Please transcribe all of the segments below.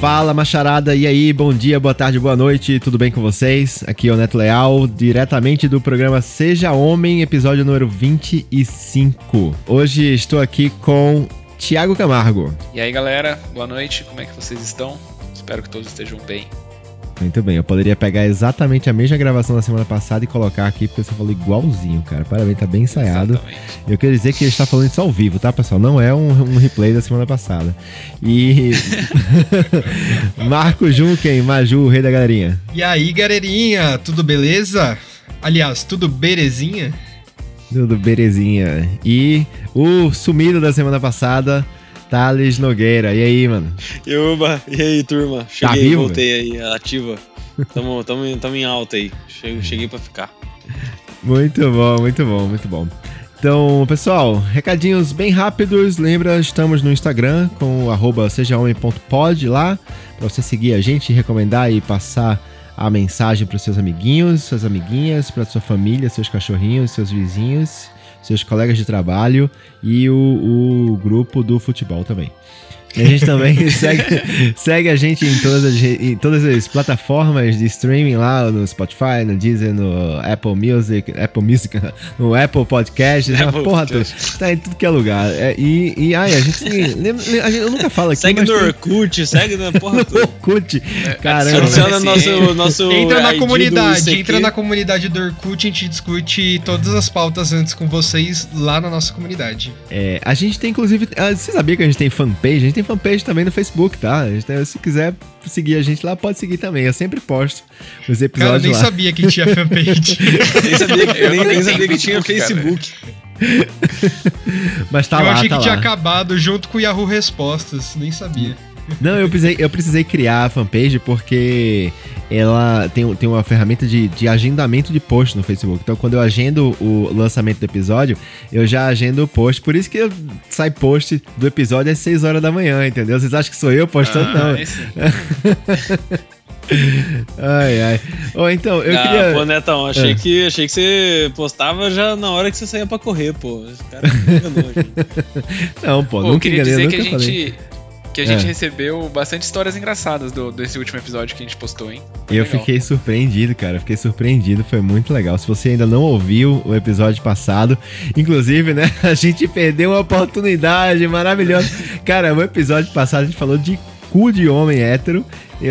Fala, macharada, e aí, bom dia, boa tarde, boa noite, tudo bem com vocês? Aqui é o Neto Leal, diretamente do programa Seja Homem, episódio número 25. Hoje estou aqui com Tiago Camargo. E aí, galera, boa noite, como é que vocês estão? Espero que todos estejam bem. Muito bem, eu poderia pegar exatamente a mesma gravação da semana passada e colocar aqui, porque você falou igualzinho, cara. Parabéns, tá bem ensaiado. Exatamente. Eu quero dizer que ele está falando isso ao vivo, tá, pessoal? Não é um, um replay da semana passada. E. Marco Junken, Maju, o rei da galerinha. E aí, galerinha, tudo beleza? Aliás, tudo belezinha? Tudo belezinha. E o sumido da semana passada, Thales Nogueira. E aí, mano? Yuba, e aí, turma? Tá Cheguei, vivo, voltei aí, ativa. Tamo, tamo, tamo em alta aí. Cheguei, cheguei pra ficar. Muito bom, muito bom, muito bom. Então, pessoal, recadinhos bem rápidos. Lembra, estamos no Instagram com sejahomem.pod lá, para você seguir a gente, recomendar e passar a mensagem para seus amiguinhos, suas amiguinhas, para sua família, seus cachorrinhos, seus vizinhos, seus colegas de trabalho e o, o grupo do futebol também. E a gente também segue, segue a gente em todas, as, em todas as plataformas de streaming lá, no Spotify, no Deezer, no Apple Music, Apple Music, no Apple Podcasts, uma Apple porra toda. Podcast. Tá em tudo que é lugar. É, e, e ai, a gente, tem- lembra- a gente- Eu nunca falo aqui, Segue no tem- Orkut, segue na porra no toda. Orkut. Caramba. Adiciona nosso, nosso entra na ID comunidade, entra na comunidade do Orkut, a gente discute todas as pautas antes com vocês lá na nossa comunidade. É, a gente tem, inclusive. ah, Você sabia que a gente tem fanpage? A gente tem fanpage também no Facebook, tá? Tem- se quiser seguir a gente lá, pode seguir também. Eu sempre posto os Cara, eu episódios nem lá. sabia que tinha fanpage. Nem sabia, que- Eu nem, não nem sabia que tinha Facebook. Mas tá eu lá, achei tá que tinha lá. acabado junto com o Yahoo Respostas, nem sabia. Não, eu precisei, eu precisei criar a fanpage porque ela tem, tem uma ferramenta de, de agendamento de post no Facebook. Então, quando eu agendo o lançamento do episódio, eu já agendo o post. Por isso que eu- sai post do episódio às 6 horas da manhã, entendeu? Vocês acham que sou eu postando? Ah, não. sim. Ai, ai. Ou então, eu ah, queria. pô, Netão, achei, É. que, achei que você postava já na hora que você saía pra correr, pô. Esse cara me enganou, gente. Não, pô, Pô, eu nunca queria enganei, dizer nunca que a falei. Que a gente É. recebeu bastante histórias engraçadas do, desse último episódio que a gente postou, hein? Eu Legal. fiquei surpreendido, cara. Fiquei surpreendido, foi muito legal. Se você ainda não ouviu o episódio passado, inclusive, né, a gente perdeu uma oportunidade maravilhosa. Cara, o episódio passado a gente falou de cu de homem hétero,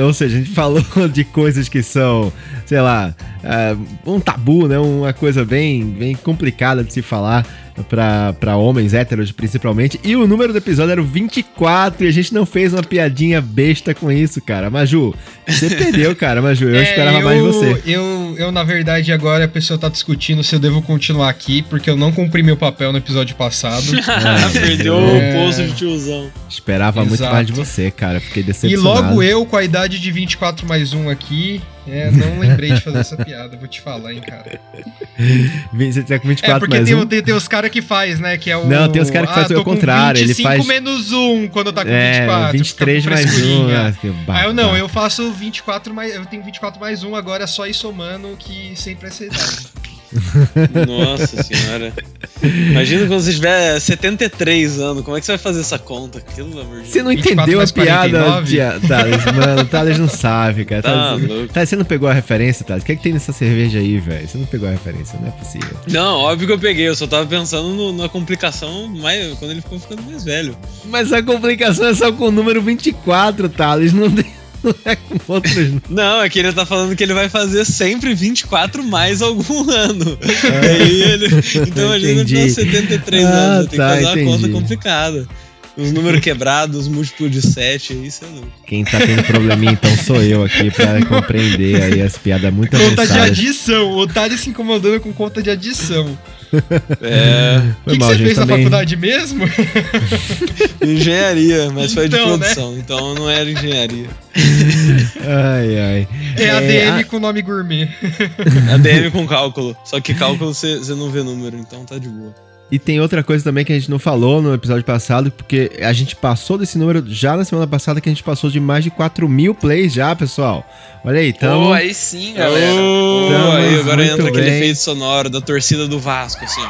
ou seja, a gente falou de coisas que são, sei lá, ah, um tabu, né, uma coisa bem, bem complicada de se falar. Pra, pra homens héteros, principalmente. E o número do episódio era o 24 e a gente não fez uma piadinha besta com isso, cara. Maju, você perdeu, cara, Maju. Eu É, esperava mais de você. Eu, eu, na verdade, agora a pessoa tá discutindo se eu devo continuar aqui, porque eu não cumpri meu papel no episódio passado. Ah, Perdeu É. o posto de tiozão. Esperava muito Exato. mais de você, cara. Fiquei e decepcionado. logo eu, com a idade de 24 mais 1 aqui, é, não lembrei de fazer essa piada, vou te falar, hein, cara. Você tá com É, 24 porque mais tem, um. tem, tem os caras que faz, né, que é o... Não, tem os cara que faz tô o contrário, ele 25 faz- menos 1 quando tá com É, 24. 23 fica com mais um. frescurinha. ah, Aí eu não, eu faço 24 mais. Eu tenho 24 mais 1 agora só ir somando que sempre é essa idade. Nossa senhora. Imagina quando você tiver 73 anos, como é que você vai fazer essa conta? Pelo amor de Você não 24 entendeu a piada, 49? tia- Thales. Mano, o Thales não sabe, cara. Tá Thales- louco. Thales, você não pegou a referência, Thales? O que é que tem nessa cerveja aí, velho? Você não pegou a referência, não é possível. Não, óbvio que eu peguei, eu só tava pensando no- na complicação mais, quando ele ficou ficando mais velho. Mas a complicação é só com o número 24, Thales. Não, tem- não é com outros. Não, é que ele tá falando que ele vai fazer sempre 24 mais algum ano. Aí ele, então ele Entendi. tem 73 Ah, anos, tem tá, que fazer uma entendi. conta complicada. Os números quebrados, múltiplo de 7, aí você é louco. Quem tá tendo probleminha, então, sou eu aqui pra compreender aí as piadas muito Conta de avançadas. adição. O Thales se incomodando com conta de adição. É, O que, que mal, você gente, fez na também- faculdade mesmo? engenharia, mas foi de Então, né? produção, então não era engenharia. Ai, ai. É ADM a- com nome gourmet. ADM com cálculo. Só que cálculo você você não vê número, então tá de boa. E tem outra coisa também que a gente não falou no episódio passado, porque a gente passou desse número já na semana passada, que a gente passou de mais de 4 mil plays já, pessoal. Olha aí, tamo... Pô, aí sim, galera. Oh, aí agora entra aquele bem. efeito sonoro da torcida do Vasco, assim,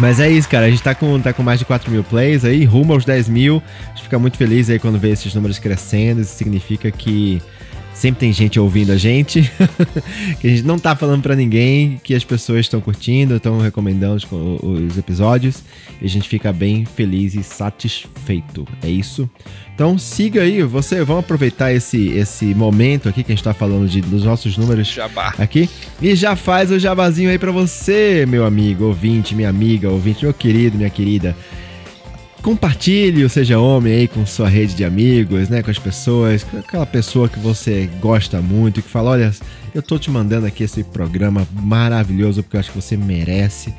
Mas é isso, cara. A gente tá com, tá com mais de 4 mil plays aí, rumo aos 10 mil. A gente fica muito feliz aí quando vê esses números crescendo. Isso significa que sempre tem gente ouvindo a gente, que a gente não tá falando para ninguém, que as pessoas estão curtindo, estão recomendando os, os, episódios, e a gente fica bem feliz e satisfeito. É isso. Então siga aí, você, vamos aproveitar esse, esse momento aqui que a gente tá falando de, dos nossos números Jabá. aqui, e já faz o jabazinho aí para você, meu amigo, ouvinte, minha amiga, ouvinte, meu querido, minha querida. Compartilhe o Seja Homem aí com sua rede de amigos, né? Com as pessoas, com aquela pessoa que você gosta muito, que fala: Olha, eu tô te mandando aqui esse programa maravilhoso porque eu acho que você merece.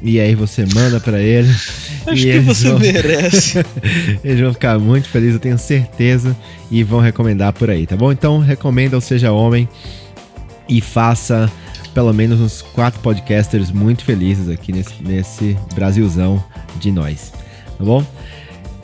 E aí você manda para ele. Acho que você vão... merece. eles vão ficar muito felizes, eu tenho certeza. E vão recomendar por aí, tá bom? Então recomenda o Seja Homem e faça pelo menos uns quatro podcasters muito felizes aqui nesse, nesse Brasilzão de nós tá bom?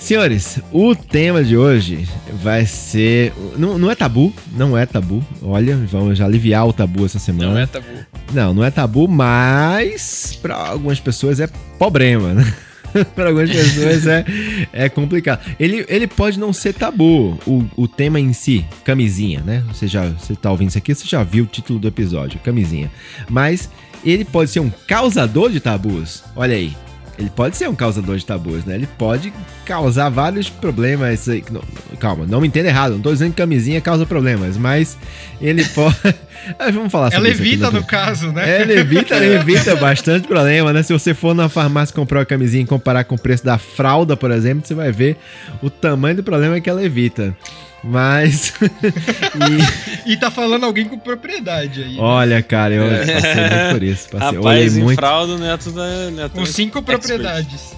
Senhores, o tema de hoje vai ser. Não, não é tabu, não é tabu. Olha, vamos já aliviar o tabu essa semana. Não é tabu. Não, não é tabu, mas para algumas pessoas é problema, né? para algumas pessoas é, é complicado. Ele, ele pode não ser tabu, o, o tema em si, camisinha, né? Você já você tá ouvindo isso aqui, você já viu o título do episódio, camisinha. Mas ele pode ser um causador de tabus. Olha aí, ele pode ser um causador de tabus, né? Ele pode causar vários problemas. Não, calma, não me entenda errado. Não tô dizendo que camisinha causa problemas, mas ele pode. Vamos falar sobre Ela evita, aqui, no caso, né? Ela evita, evita bastante problema, né? Se você for na farmácia comprar uma camisinha e comparar com o preço da fralda, por exemplo, você vai ver o tamanho do problema que ela evita. Mas. e... e tá falando alguém com propriedade aí. Né? Olha, cara, eu é. passei muito por isso. Passei, Rapaz, em muito... fralda, neto da. Neto com cinco expert. propriedades.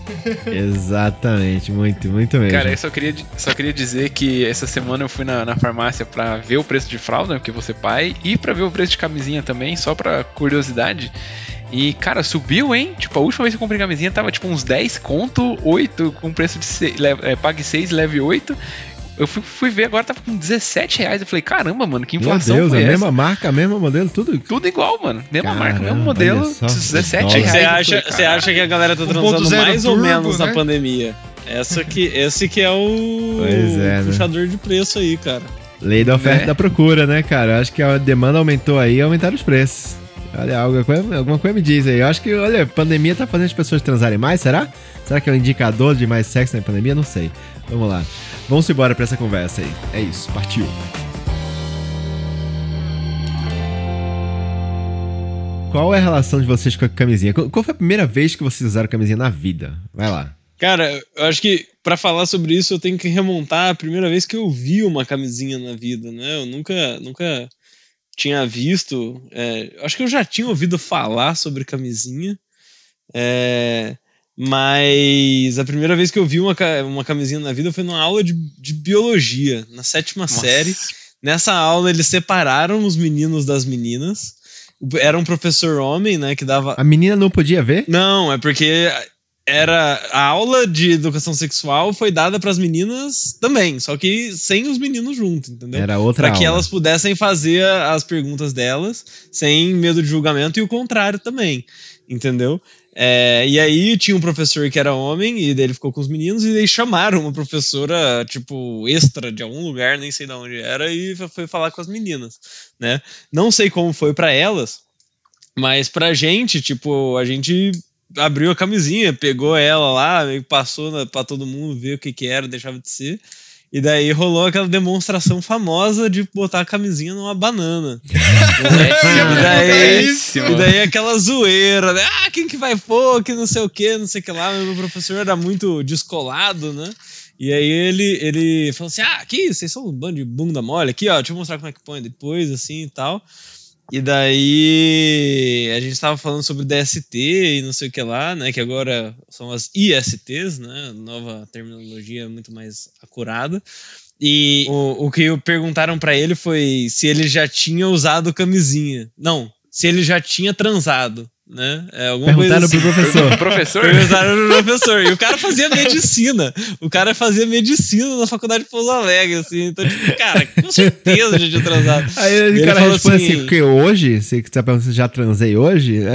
Exatamente, muito, muito mesmo. Cara, eu só queria, só queria dizer que essa semana eu fui na, na farmácia pra ver o preço de fralda, porque você pai, e pra ver o preço de camisinha também, só pra curiosidade. E, cara, subiu, hein? Tipo, a última vez que eu comprei camisinha tava tipo uns 10 conto, 8, com preço de 6, é, pague 6, leve 8. Eu fui, fui, ver agora, tava com 17 reais. Eu falei, caramba, mano, que inflação Meu Deus, foi a essa? mesma marca, mesmo modelo, tudo? Tudo igual, mano. Mesma caramba, marca, mesmo modelo, só, 17 reais. Você acha, você acha que a galera tá transando mais turbo, ou menos né? na pandemia? Essa que, esse que é o pois é, né? puxador de preço aí, cara. Lei da oferta e é. da procura, né, cara? Acho que a demanda aumentou aí e aumentaram os preços. Olha, alguma coisa, alguma coisa me diz aí. Eu acho que, olha, a pandemia tá fazendo as pessoas transarem mais, será? Será que é um indicador de mais sexo na pandemia? Não sei. Vamos lá. Vamos embora pra essa conversa aí. É isso, partiu. Qual é a relação de vocês com a camisinha? Qual foi a primeira vez que vocês usaram camisinha na vida? Vai lá. Cara, eu acho que para falar sobre isso eu tenho que remontar a primeira vez que eu vi uma camisinha na vida, né? Eu nunca, nunca tinha visto. É, acho que eu já tinha ouvido falar sobre camisinha. É, mas a primeira vez que eu vi uma, uma camisinha na vida foi numa aula de, de biologia, na sétima Nossa. série. Nessa aula eles separaram os meninos das meninas. Era um professor homem, né, que dava. A menina não podia ver? Não, é porque era a aula de educação sexual foi dada para as meninas também, só que sem os meninos junto, entendeu? Era outra Para que elas pudessem fazer as perguntas delas sem medo de julgamento e o contrário também, entendeu? É, e aí tinha um professor que era homem, e ele ficou com os meninos, e eles chamaram uma professora, tipo, extra de algum lugar, nem sei de onde era, e foi falar com as meninas, né? Não sei como foi para elas, mas pra gente, tipo, a gente abriu a camisinha, pegou ela lá, passou para todo mundo ver o que que era, deixava de ser. E daí rolou aquela demonstração famosa de botar a camisinha numa banana. e, daí, e daí aquela zoeira, né? Ah, quem que vai pôr, que não sei o que, não sei o que lá. Meu professor era muito descolado, né? E aí ele, ele falou assim: Ah, aqui, vocês são um bando de bunda mole, aqui, ó, deixa eu mostrar como é que põe depois, assim e tal. E daí a gente estava falando sobre DST e não sei o que lá, né? Que agora são as ISTs, né? Nova terminologia muito mais acurada. E o, o que perguntaram para ele foi se ele já tinha usado camisinha. Não, se ele já tinha transado né? É, alguma Perguntaram coisa assim. pro professor. professor? Perguntaram pro professor. E o cara fazia medicina. O cara fazia medicina na faculdade de Pouso Alegre, assim. Então, tipo, cara, com certeza já tinha transado. Aí o cara responde assim, assim, porque hoje? Você tá perguntando se já transei hoje?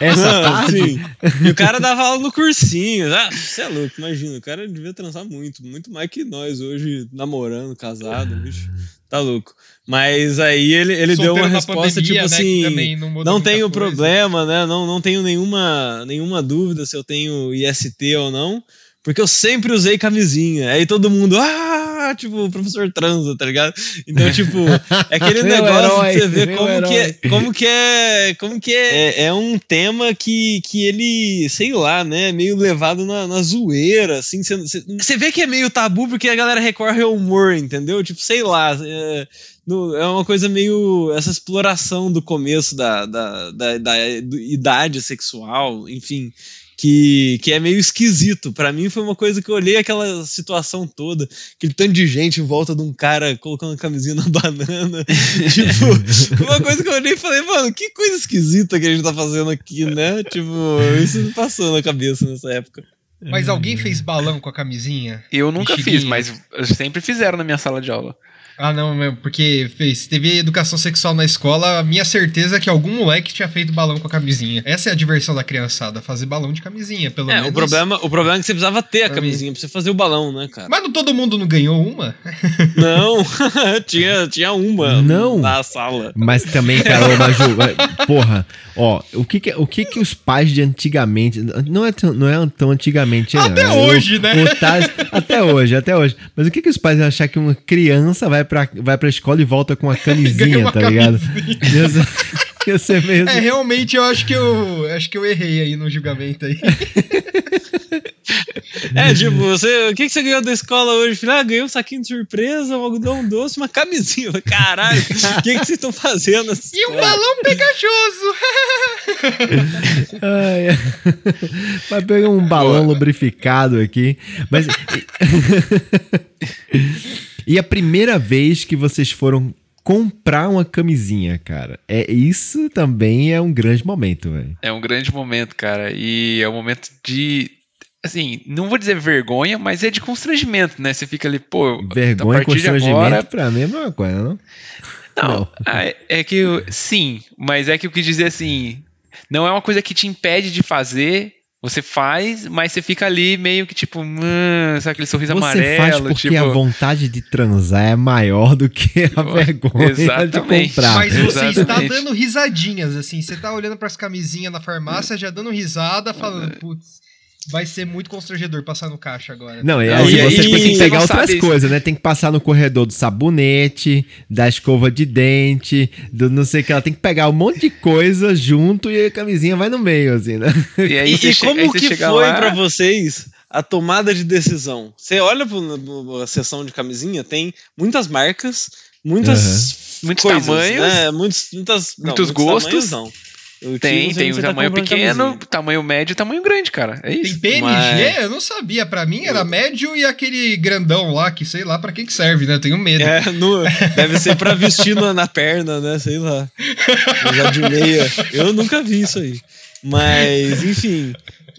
Essa Não, tarde? sim. E o cara dava aula no cursinho. Ah, você é louco, imagina. O cara devia transar muito, muito mais que nós hoje, namorando, casado, bicho. Tá louco. Mas aí ele, ele deu uma resposta, pandemia, tipo né, que assim. não, Não tenho coisa. problema, né? Não, não tenho nenhuma, nenhuma dúvida se eu tenho IST ou não, porque eu sempre usei camisinha. Aí todo mundo, ah, tipo, o professor transa, tá ligado? Então, tipo, é aquele negócio herói, de você ver meu como que, é, como que é. Como que é. É um tema que, que ele, sei lá, né? Meio levado na, na zoeira, assim. Você, vê que é meio tabu porque a galera recorre ao humor, entendeu? Tipo, sei lá. É, no- é uma coisa meio. essa exploração do começo da, da, da, da do- idade sexual, enfim. Que, que é meio esquisito. Pra mim foi uma coisa que eu olhei aquela situação toda, aquele tanto de gente em volta de um cara colocando a camisinha na banana. tipo, uma coisa que eu olhei e falei, mano, que coisa esquisita que a gente tá fazendo aqui, né? Tipo, isso me passou na cabeça nessa época. Mas alguém fez balão com a camisinha? Eu nunca fiz, mas sempre fizeram na minha sala de aula. Ah, não, meu, porque fez, teve educação sexual na escola, a minha certeza é que algum moleque tinha feito balão com a camisinha. Essa é a diversão da criançada, fazer balão de camisinha, pelo É, menos. o problema, o problema é que você precisava ter a camisinha pra você fazer o balão, né, cara? Mas não todo mundo não ganhou uma? Não, tinha, tinha uma Não. na sala. Mas também, cara, Maju, porra, ó, o que que, o que que os pais de antigamente, não é tão, não é tão antigamente, Até não, hoje, o- né? o Taz- até hoje, até hoje. Mas o que que os pais iam achar que uma criança vai pra, vai pra escola e volta com uma camisinha, uma tá ligado? Ser, ia ser meio... É, realmente eu acho que eu acho que eu errei aí no julgamento aí. É, tipo, você, o que, que você ganhou da escola hoje? Ah, ganhei um saquinho de surpresa, um algodão doce, uma camisinha. Caralho, o que, que vocês estão fazendo? nessa E um escola?" balão pegajoso! Ai, é. Vai pegar um balão Boa. lubrificado aqui. Mas. e a primeira vez que vocês foram comprar uma camisinha, cara. É isso também é um grande momento, velho. É um grande momento, cara. E é um momento de. Assim, não vou dizer vergonha, mas é de constrangimento, né? Você fica ali, pô, Vergonha a e partir de constrangimento agora. pra mim é a mesma coisa, não? Não, Não. ah, é- é que eu- sim, mas é que eu quis dizer assim, não é uma coisa que te impede de fazer, você faz, mas você fica ali meio que tipo, hum, sabe aquele sorriso Você amarelo, faz porque tipo, a vontade de transar é maior do que a Pô, vergonha de exatamente. comprar. Mas você está Exatamente. dando risadinhas, assim. Você tá olhando pras camisinhas na farmácia, já dando risada, falando, putz, vai ser muito constrangedor passar no caixa agora. Não, e Não, aí e você aí- tem que pegar não outras coisas, né? Tem que passar no corredor do sabonete, da escova de dente, do não sei o que. Ela tem que pegar um monte de coisa junto e a camisinha vai no meio, assim, né? e aí E, e como aí que foi lá, pra vocês a tomada de decisão? Você olha para a seção de camisinha, tem muitas marcas, muitas Muitos coisas, tamanhos. né? Muitos, muitas, não, Muitos gostos. tamanhos não. Eu Tem, tem o tá tamanho comprando pequeno, camisinha. tamanho médio e tamanho grande, cara. É Tem isso. PNG? Mas- Eu não sabia. Pra mim era médio e aquele grandão lá, que sei lá pra que que serve, né? Eu tenho medo. É, no- deve ser pra vestir na, na perna, né? Sei lá. Usar de meia. Eu nunca vi isso aí. Mas, enfim.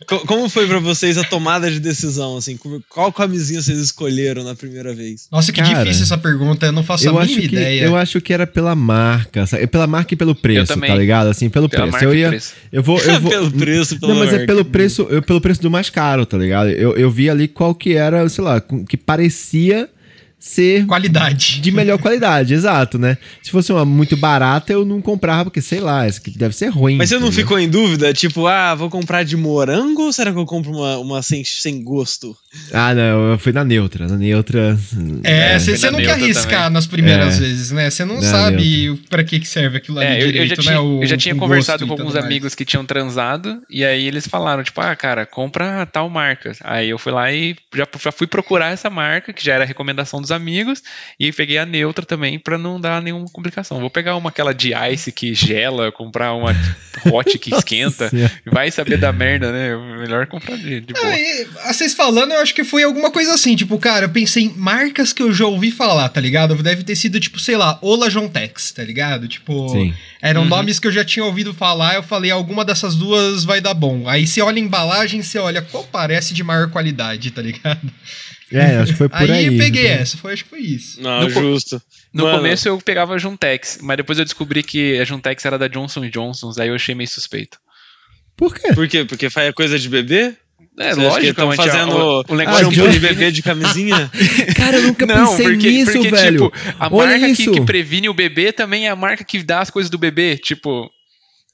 Co- como foi pra vocês a tomada de decisão? Assim, qual camisinha vocês escolheram na primeira vez? Nossa, que Cara, difícil essa pergunta. Eu não faço Eu a acho, mínima que, ideia. eu acho que era pela marca, sabe? Pela marca e pelo preço, tá ligado? Assim, pelo Pela preço. Eu ia. preço. Eu vou. Eu vou pelo preço, pela Não, mas é marca. pelo preço, eu, pelo preço do mais caro, tá ligado? Eu, eu vi ali qual que era, sei lá, que parecia ser Qualidade. de melhor qualidade, exato, né? Se fosse uma muito barata, eu não comprava, porque sei lá, essa aqui deve ser ruim. Mas você não ficou em dúvida? Tipo, ah, vou comprar de morango ou será que eu compro uma, uma sem, sem gosto? Ah, não, eu fui na neutra. Na neutra. É, você foi na não quer arriscar também. nas primeiras É. vezes, né? Você não sabe pra que que serve aquilo ali É, eu, eu já direito, tinha, né? O- eu já tinha conversado com alguns mais. amigos que tinham transado, e aí eles falaram, tipo, ah, cara, compra tal marca. Aí eu fui lá e já, já fui procurar essa marca, que já era recomendação dos amigos, e peguei a neutra também pra não dar nenhuma complicação. Vou pegar uma aquela de ice que gela, comprar uma hot que esquenta, vai saber da merda, né? Melhor comprar de, de boa. Ah, e, ah, vocês falando, eu acho que foi alguma coisa assim, tipo, cara, eu pensei em marcas que eu já ouvi falar, tá ligado? Deve ter sido, tipo, sei lá, Ola Jontex, tá ligado? Tipo, Sim. eram Uhum. nomes que eu já tinha ouvido falar, eu falei, alguma dessas duas vai dar bom. Aí você olha a embalagem, você olha qual parece de maior qualidade, tá ligado? É, acho que foi por Aí, aí. eu peguei essa, foi, acho que foi isso. Não, No justo. No Mano, começo eu pegava a Juntex, mas depois eu descobri que a Juntex era da Johnson Johnson, aí eu achei meio suspeito. Por quê? Por quê? Porque faz coisa de bebê? É, Você lógico, estão tinha fazendo o, o negócio Ah, de- de bebê de camisinha? Cara, eu nunca Não, pensei porque, nisso, porque velho. tipo, a Olha marca que, que previne o bebê também é a marca que dá as coisas do bebê. Tipo,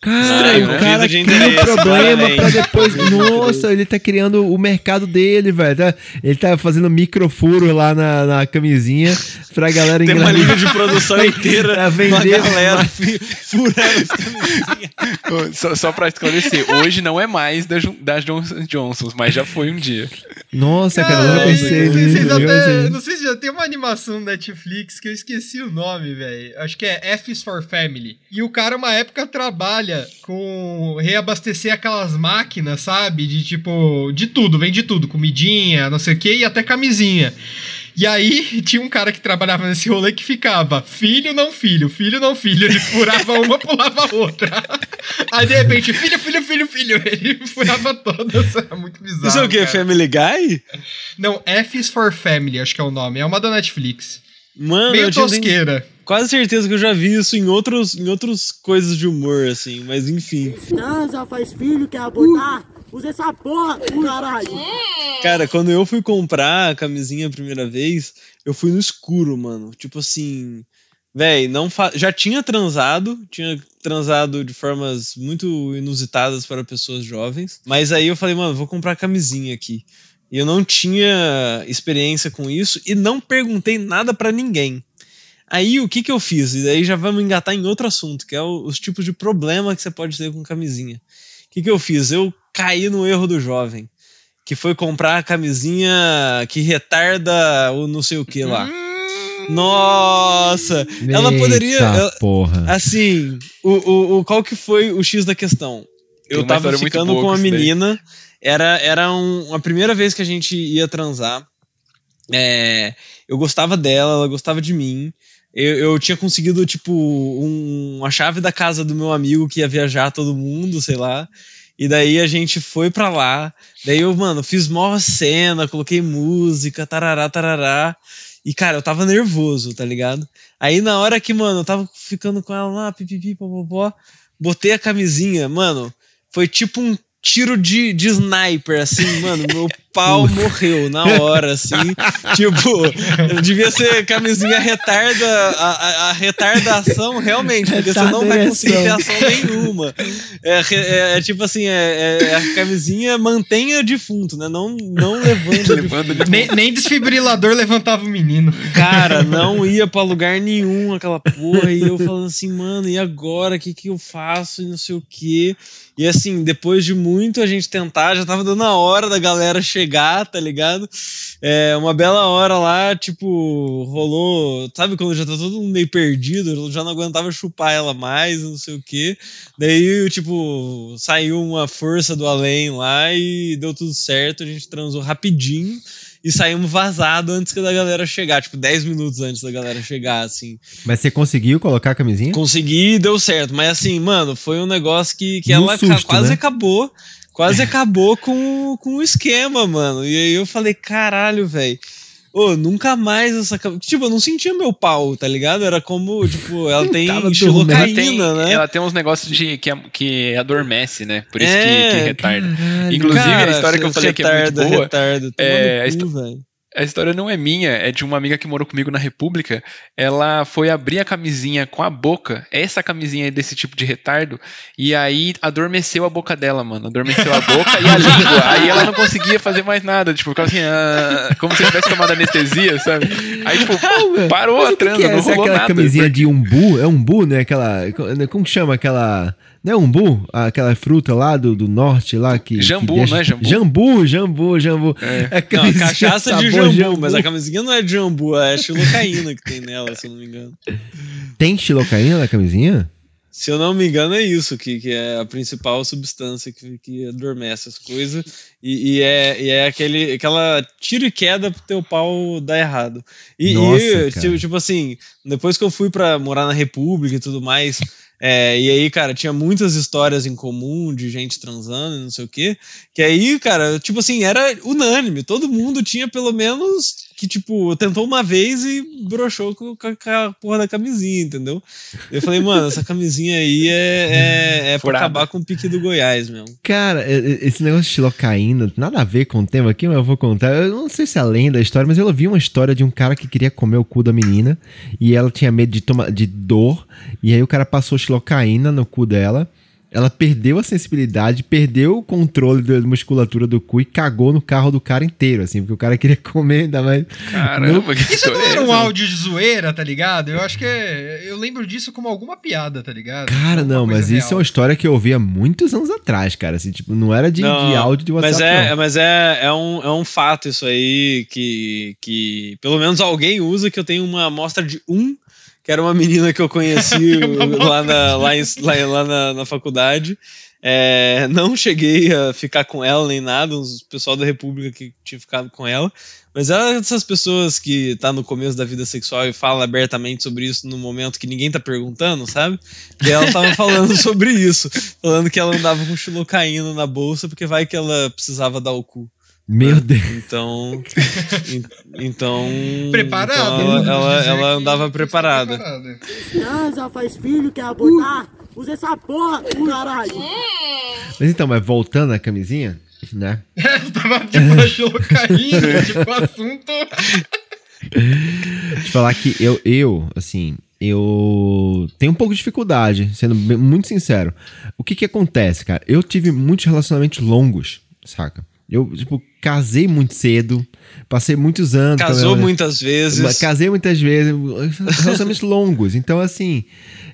Cara, Estranho, o né? cara cria um problema pra depois. Nossa, ele tá criando o mercado dele, velho. Tá- ele tá fazendo microfuro lá na, na camisinha pra galera Tem uma linha de produção inteira. Pra vender galera só, só pra esclarecer, hoje não é mais da, Jun- das Johnson Johnsons, mas já foi um dia. Nossa, cara, eu Cara, nunca pensei não sei se eu até- pensei. não sei se já tem uma animação no Netflix que eu esqueci o nome, velho. Acho que é F is for Family. E o cara, uma época, trabalha com reabastecer aquelas máquinas, sabe? De tipo, de tudo, vem de tudo. Comidinha, não sei o que, e até camisinha. E aí tinha um cara que trabalhava nesse rolê que ficava filho, não filho, filho, não filho. Ele furava uma, pulava a outra. Aí de repente, filho, filho, filho, filho. Ele furava todas. Era muito bizarro. Isso é o quê? cara. Family Guy? Não, F is for Family, acho que é o nome. É uma da Netflix. Mano, Meio tosqueira. Quase certeza que eu já vi isso em outros, em outros coisas de humor, assim, mas enfim. Transa, faz filho, quer abortar? Usa essa porra, caralho. Cara, quando eu fui comprar a camisinha a primeira vez, eu fui no escuro, mano. Tipo assim, véi, não fa... já tinha transado, tinha transado de formas muito inusitadas para pessoas jovens, mas aí eu falei, mano, vou comprar camisinha aqui. E eu não tinha experiência com isso e não perguntei nada pra ninguém. Aí o que que eu fiz? E daí já vamos engatar em outro assunto, que é o- os tipos de problema que você pode ter com camisinha. O que que eu fiz? Eu caí no erro do jovem que foi comprar a camisinha que retarda o não sei o que lá. Nossa! Ela poderia. Eita ela- porra. assim, o, o, o- qual que foi o X da questão? Eu tava ficando com uma menina, era, era um- a primeira vez que a gente ia transar. É, eu gostava dela, ela gostava de mim. Eu, eu tinha conseguido, tipo, um, a chave da casa do meu amigo que ia viajar todo mundo, sei lá. E daí a gente foi pra lá. Daí eu, mano, fiz mó cena, coloquei música, tarará, tarará. E, cara, eu tava nervoso, tá ligado? Aí na hora que, mano, eu tava ficando com ela lá, pipipi, popopó, botei a camisinha, mano, foi tipo um tiro de, de sniper, assim, mano, meu pau morreu na hora, assim. tipo, devia ser camisinha retarda, a, a- a retardação, realmente, porque você não vai conseguir ter ação nenhuma. É, é- é tipo assim, é, é a camisinha mantenha defunto, né? Não, não levando. Nem, nem desfibrilador levantava o menino. Cara, não ia pra lugar nenhum aquela porra. E eu falando assim, mano, e agora? O que, que eu faço? E não sei o quê. E assim, depois de muito a gente tentar, já tava dando a hora da galera chegar, tá ligado? É, uma bela hora lá, tipo, rolou. Sabe quando já tá todo mundo meio perdido? Já não aguentava chupar ela mais, não sei o quê. Daí, tipo, saiu uma força do além lá e deu tudo certo. A gente transou rapidinho e saímos vazado antes que da galera chegar, tipo 10 minutos antes da galera chegar, assim. Mas você conseguiu colocar a camisinha? Consegui e deu certo, mas assim, mano, foi um negócio que, que ela susto, quase né? acabou, quase acabou com, com o esquema, mano. E aí eu falei, caralho, velho. Ô, nunca mais essa. Tipo, eu não sentia meu pau, tá ligado? Era como, tipo, ela tem xilocaína, Ela tem, né? ela tem uns negócios de, que, que adormece, né? Por isso É, que, que retarda. Caralho. Inclusive, a Cara, história que eu falei que é muito retarda, boa. Retarda, é, cu, velho. A história não é minha, é de uma amiga que morou comigo na República. Ela foi abrir a camisinha com a boca, essa camisinha desse tipo de retardo, e aí adormeceu a boca dela, mano. Adormeceu a boca e a língua. Aí ela não conseguia fazer mais nada, tipo, ficava assim, ah, como se tivesse tomado anestesia, sabe? Aí, tipo, parou Mas a transa, que é? não Essa é rolou aquela nada. camisinha de umbu? É umbu, né? Aquela. Como que chama aquela. Não é umbu? Aquela fruta lá do, do norte lá que. Jambu, que deixa- não é jambu? Jambu, jambu, jambu. É. É Não, cachaça de sabor jambu, mas a camisinha não é de jambu, é xilocaína que tem nela, se eu não me engano. Tem xilocaína na camisinha? Se eu não me engano, é isso, que, que é a principal substância que, que adormece as coisas. E, e é, e é aquele, aquela tiro e queda pro teu pau dar errado. E, Nossa, e, tipo, tipo assim, depois que eu fui pra morar na República e tudo mais, É, e aí, cara, tinha muitas histórias em comum de gente transando e não sei o quê. Que aí, cara, tipo assim, era unânime. Todo mundo tinha pelo menos que, tipo, tentou uma vez e broxou com, com a porra da camisinha, entendeu? Eu falei, mano, essa camisinha aí é, é, é pra acabar com o pique do Goiás mesmo. Cara, esse negócio de xilocaína, nada a ver com o tema aqui, mas eu vou contar. Eu não sei se é além da história, mas eu ouvi uma história de um cara que queria comer o cu da menina e ela tinha medo de, tomar, de dor, e aí o cara passou xilocaína no cu dela ela perdeu a sensibilidade, perdeu o controle da musculatura do cu e cagou no carro do cara inteiro, assim, porque o cara queria comer ainda mais. Caramba, que Isso não era um áudio de zoeira, tá ligado? Eu acho que é, eu lembro disso como alguma piada, tá ligado? Cara, não, mas real. isso é uma história que eu ouvi há muitos anos atrás, cara. Assim, tipo, não era de, não, de áudio de WhatsApp. Mas é, não. mas é, é, um, é um fato isso aí que, que pelo menos alguém usa que eu tenho uma amostra de um que era uma menina que eu conheci lá, na, lá, em, lá, lá na, na, faculdade. É, não cheguei a ficar com ela nem nada, os pessoal da República que tinha ficado com ela. Mas é dessas pessoas que tá no começo da vida sexual e fala abertamente sobre isso no momento que ninguém tá perguntando, sabe? E ela tava falando sobre isso, falando que ela andava com xilocaína na bolsa porque vai que ela precisava dar o cu. Meu Deus. Então. então. Preparada. Então ela, ela, ela, andava preparada. Não, já faz filho, quer abortar? Usa essa porra, caralho. Mas então, mas voltando à camisinha, né? É, tava tipo achou caído, tipo assunto. Deixa eu falar que eu, eu, assim, eu tenho um pouco de dificuldade, sendo muito sincero. O que que acontece, cara? Eu tive muitos relacionamentos longos, saca? Eu, tipo, casei muito cedo, passei muitos anos. Casou muitas vezes. Casei muitas vezes, relacionamentos longos. Então, assim,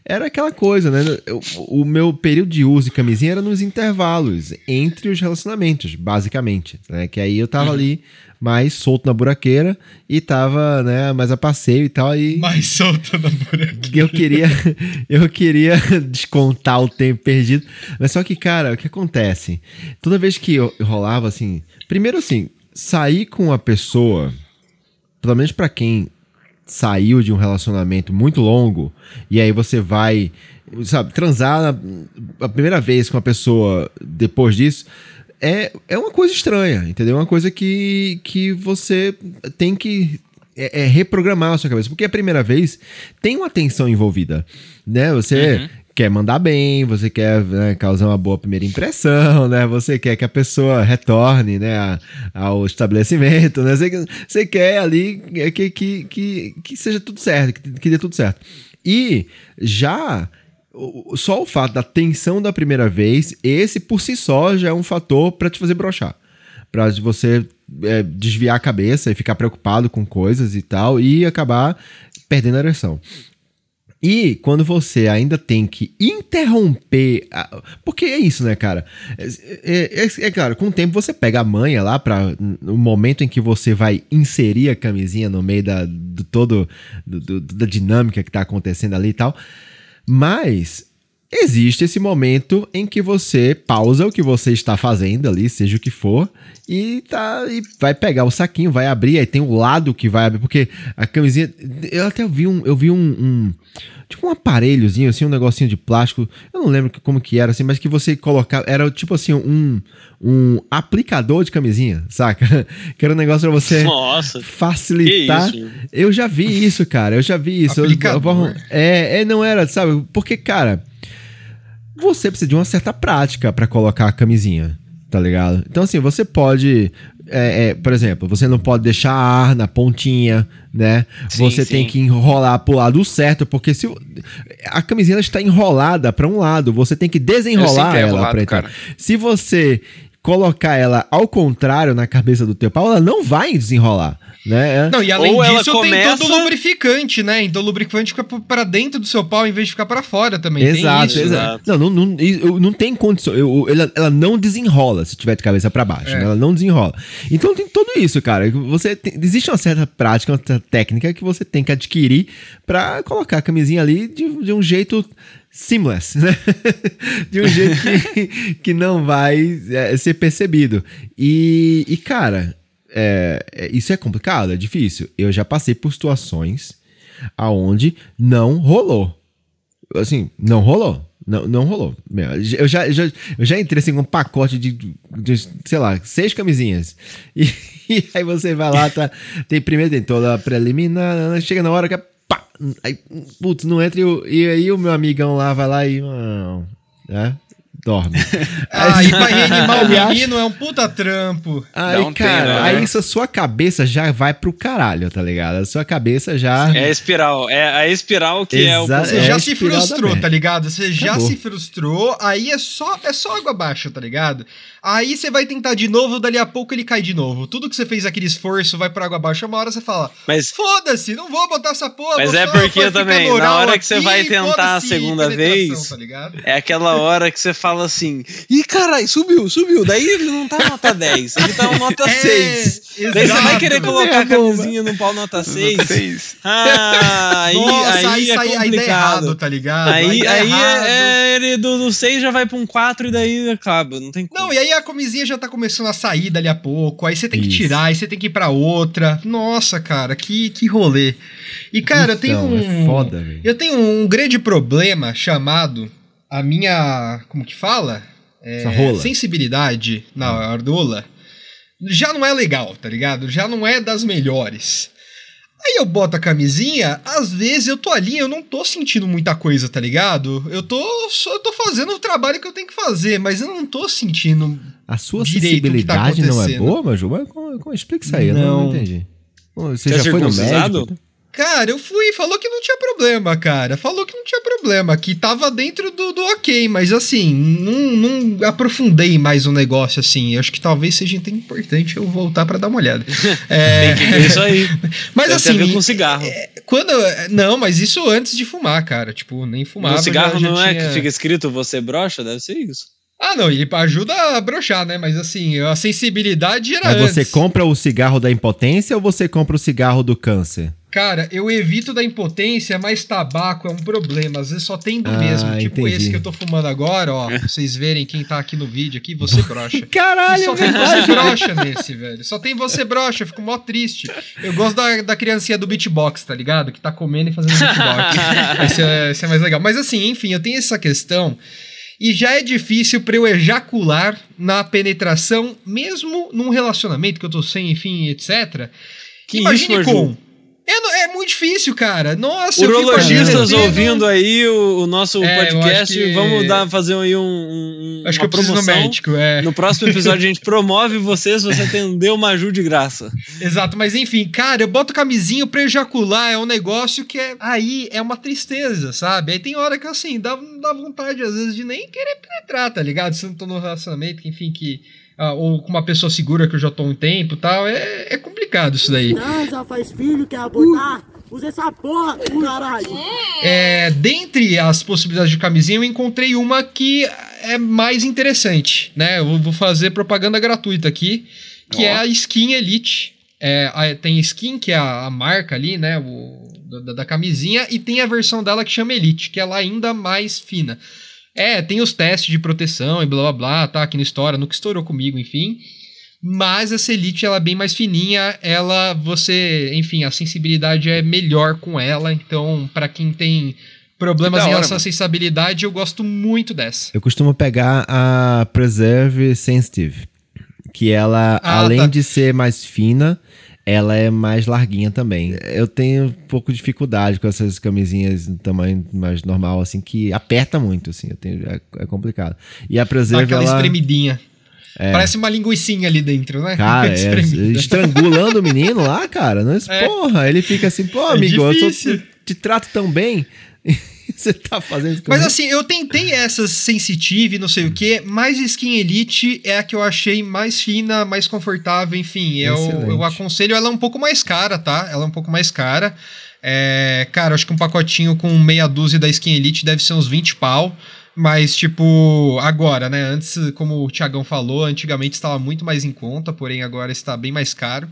era aquela coisa, né? Eu, o meu período de uso de camisinha era nos intervalos entre os relacionamentos, basicamente. Né? Que aí eu tava uhum. ali mais solto na buraqueira e tava, né, mais a passeio e tal. E mais solto na buraqueira. Eu queria, eu queria descontar o tempo perdido. Mas só que, cara, o que acontece? Toda vez que eu, rolava assim, primeiro assim, sair com a pessoa, pelo menos para quem saiu de um relacionamento muito longo e aí você vai, sabe, transar a primeira vez com a pessoa depois disso, é, é uma coisa estranha, entendeu? É uma coisa que, que você tem que é, é, reprogramar a sua cabeça. Porque a primeira vez tem uma tensão envolvida, né? Você uhum. quer mandar bem, você quer né, causar uma boa primeira impressão, né? Você quer que a pessoa retorne, né, a, ao estabelecimento, né? Você, você quer ali que, que, que, que seja tudo certo, que, que dê tudo certo. E já só o fato da tensão da primeira vez, esse por si só já é um fator para te fazer brochar. Pra você é, desviar a cabeça e ficar preocupado com coisas e tal, e acabar perdendo a ereção. E quando você ainda tem que interromper. A... Porque é isso, né, cara? É, é, é, é, claro, com o tempo você pega a manha lá para no momento em que você vai inserir a camisinha no meio da, do todo do, do, da dinâmica que tá acontecendo ali e tal. Mas existe esse momento em que você pausa o que você está fazendo ali, seja o que for, e tá e vai pegar o saquinho, vai abrir, aí tem o lado que vai abrir, porque a camisinha, eu até vi um, eu vi um, um tipo um aparelhozinho assim, um negocinho de plástico, eu não lembro como que era assim, mas que você colocava, era tipo assim um um aplicador de camisinha, saca? Que era um negócio pra você Nossa, facilitar. Eu já vi isso, cara. Eu já vi isso. Aplicador. Eu, é, é, não era, sabe? Porque, cara, você precisa de uma certa prática para colocar a camisinha, tá ligado? Então, assim, você pode. É, é, por exemplo, você não pode deixar ar na pontinha, né? Sim, você sim. tem que enrolar pro lado certo, porque se a camisinha está enrolada para um lado, você tem que desenrolar ela para entrar. Se você colocar ela ao contrário na cabeça do teu pau, ela não vai desenrolar. Né? Não, e além Ou disso, começa... tem todo o lubrificante, né? Então o lubrificante fica para dentro do seu pau em vez de ficar para fora também. Exato, exato. Não, não, não, não tem condição. Eu, ela, ela não desenrola se tiver de cabeça para baixo. É. Né? Ela não desenrola. Então tem tudo isso, cara. Você tem, existe uma certa prática, uma certa técnica que você tem que adquirir para colocar a camisinha ali de, de um jeito seamless, né? de um jeito que, que não vai é, ser percebido. E, e cara, é, é, isso é complicado, é difícil. Eu já passei por situações aonde não rolou. assim, não rolou. Não, não rolou. Eu já, eu já, eu já entrei assim com um pacote de, de, sei lá, seis camisinhas. E, e aí você vai lá, tá. Tem primeiro, tem toda a preliminar, chega na hora que é pá, aí, putz, não entra e, e aí o meu amigão lá vai lá e. Não, né? Dorme. Ah, e pra reanimar o menino é um puta trampo. Aí, Dá um cara, treino, né? aí isso, a sua cabeça já vai pro caralho, tá ligado? A sua cabeça já. É a espiral. É a espiral que é o. Você É já se frustrou, tá ligado? Você já Acabou. se frustrou, aí é só, é só água abaixo, tá ligado? Aí você vai tentar de novo, dali a pouco ele cai de novo. Tudo que você fez aquele esforço vai por água abaixo. Uma hora você fala, Mas, foda-se, não vou botar essa porra. Mas é porque também, na hora que você vai tentar a segunda vez, Tá ligado? é aquela hora que você fala assim: ih, caralho, subiu, subiu. Daí ele não tá nota 10, ele tá nota É, 6. Daí você vai querer colocar É a a bomba. camisinha no pau nota 6. Seis. Ah, aí, Nossa, aí, aí, é sai- aí dá complicado. errado, tá ligado? Aí, aí errado. é, é, ele do, do 6 já vai pra um 4 e daí acaba, não tem como. Não, e aí a camisinha já tá começando a sair dali a pouco, aí você tem que Isso. tirar, aí você tem que ir pra outra. Nossa, cara, que, que rolê. E, cara, eu tenho Então, um. é foda, velho. Eu tenho um grande problema chamado a minha. Como que fala? É, Essa rola. sensibilidade na ardola. Já não é legal, tá ligado? Já não é das melhores. Aí eu boto a camisinha, às vezes eu tô ali, eu não tô sentindo muita coisa, tá ligado? Eu tô só eu tô fazendo o trabalho que eu tenho que fazer, mas eu não tô sentindo. A sua tá sensibilidade não é boa, Maju? Mas como, como explica isso aí? Eu não, Não. não entendi. Você Você já é foi no médico? Cara, eu fui, falou que não tinha problema, cara. Falou que não tinha problema, que tava dentro do, do ok, mas assim, não, não aprofundei mais o negócio assim. Eu acho que talvez seja até importante eu voltar pra dar uma olhada. É, Tem que ver isso aí. mas a assim, ver com cigarro. quando. Não, mas isso antes de fumar, cara. Tipo, nem fumava. no cigarro já- já não é tinha- que fica escrito você brocha? Deve ser isso. Ah, não, ele ajuda a brochar, né? Mas assim, a sensibilidade era Mas você antes. compra o cigarro da impotência ou você compra o cigarro do câncer? Cara, eu evito da impotência, mas tabaco é um problema. Às vezes só tem do Ah, mesmo. Tipo entendi. esse que eu tô fumando agora, ó. pra vocês verem quem tá aqui no vídeo aqui, você brocha. E Caralho, só tem você brocha nesse, velho. Só tem você brocha, eu fico mó triste. Eu gosto da, da criancinha do beatbox, tá ligado? Que tá comendo e fazendo beatbox. esse, é, esse é mais legal. Mas assim, enfim, eu tenho essa questão. E já é difícil pra eu ejacular na penetração, mesmo num relacionamento que eu tô sem, enfim, etc. Que Imagine isso, com. É, no- é muito difícil, cara. Nossa, Urologistas ouvindo aí o, o nosso É, podcast, que- vamos dar, fazer aí um, um, Acho que eu preciso no promoção. médico, é. No próximo episódio a gente promove você se você atender uma Ju de graça. Exato, mas enfim, cara, eu boto camisinha pra ejacular, é um negócio que é. Aí é uma tristeza, sabe? Aí tem hora que assim, dá, dá vontade às vezes de nem querer penetrar, tá ligado? Se não tô num relacionamento, enfim, que. Ah, ou com uma pessoa segura que eu já tô há um tempo e tal, é, é complicado isso daí. Transa, faz filho, quer abortar? Usa essa porra, caralho. É, dentre as possibilidades de camisinha, eu encontrei uma que é mais interessante, né? Eu vou fazer propaganda gratuita aqui, que é a Skin Elite. É, a- tem Skin, que é a, a marca ali, né? O, da, da camisinha, e tem a versão dela que chama Elite, que ela é ainda mais fina. É, tem os testes de proteção e blá blá blá, tá aqui na história, nunca estourou comigo, enfim. Mas essa Elite, ela é bem mais fininha, ela, você, enfim, a sensibilidade é melhor com ela, então, pra quem tem problemas da em hora, relação à mano. sensibilidade, eu gosto muito dessa. Eu costumo pegar a Preserve Sensitive, que ela, Ah, além tá. de ser mais fina, ela é mais larguinha também. Eu tenho um pouco de dificuldade com essas camisinhas em tamanho mais normal, assim, que aperta muito, assim, eu tenho, é, é complicado. E a Preserve, aquela ela... espremidinha. Parece uma linguicinha ali dentro, né? Cara, é, estrangulando o menino lá, cara. Não, É. Porra, ele fica assim, pô, É amigo, eu só te, te trato tão bem. Você tá fazendo Mas assim, eu tentei essas sensitive, não sei o que, mas Skin Elite é a que eu achei mais fina, mais confortável, enfim. Eu, Excelente. eu aconselho, ela é um pouco mais cara, tá? Ela é um pouco mais cara. É, cara, acho que um pacotinho com meia dúzia da Skin Elite deve ser uns 20 pau. Mas, tipo, agora, né? Antes, como o Thiagão falou, antigamente estava muito mais em conta, porém agora está bem mais caro.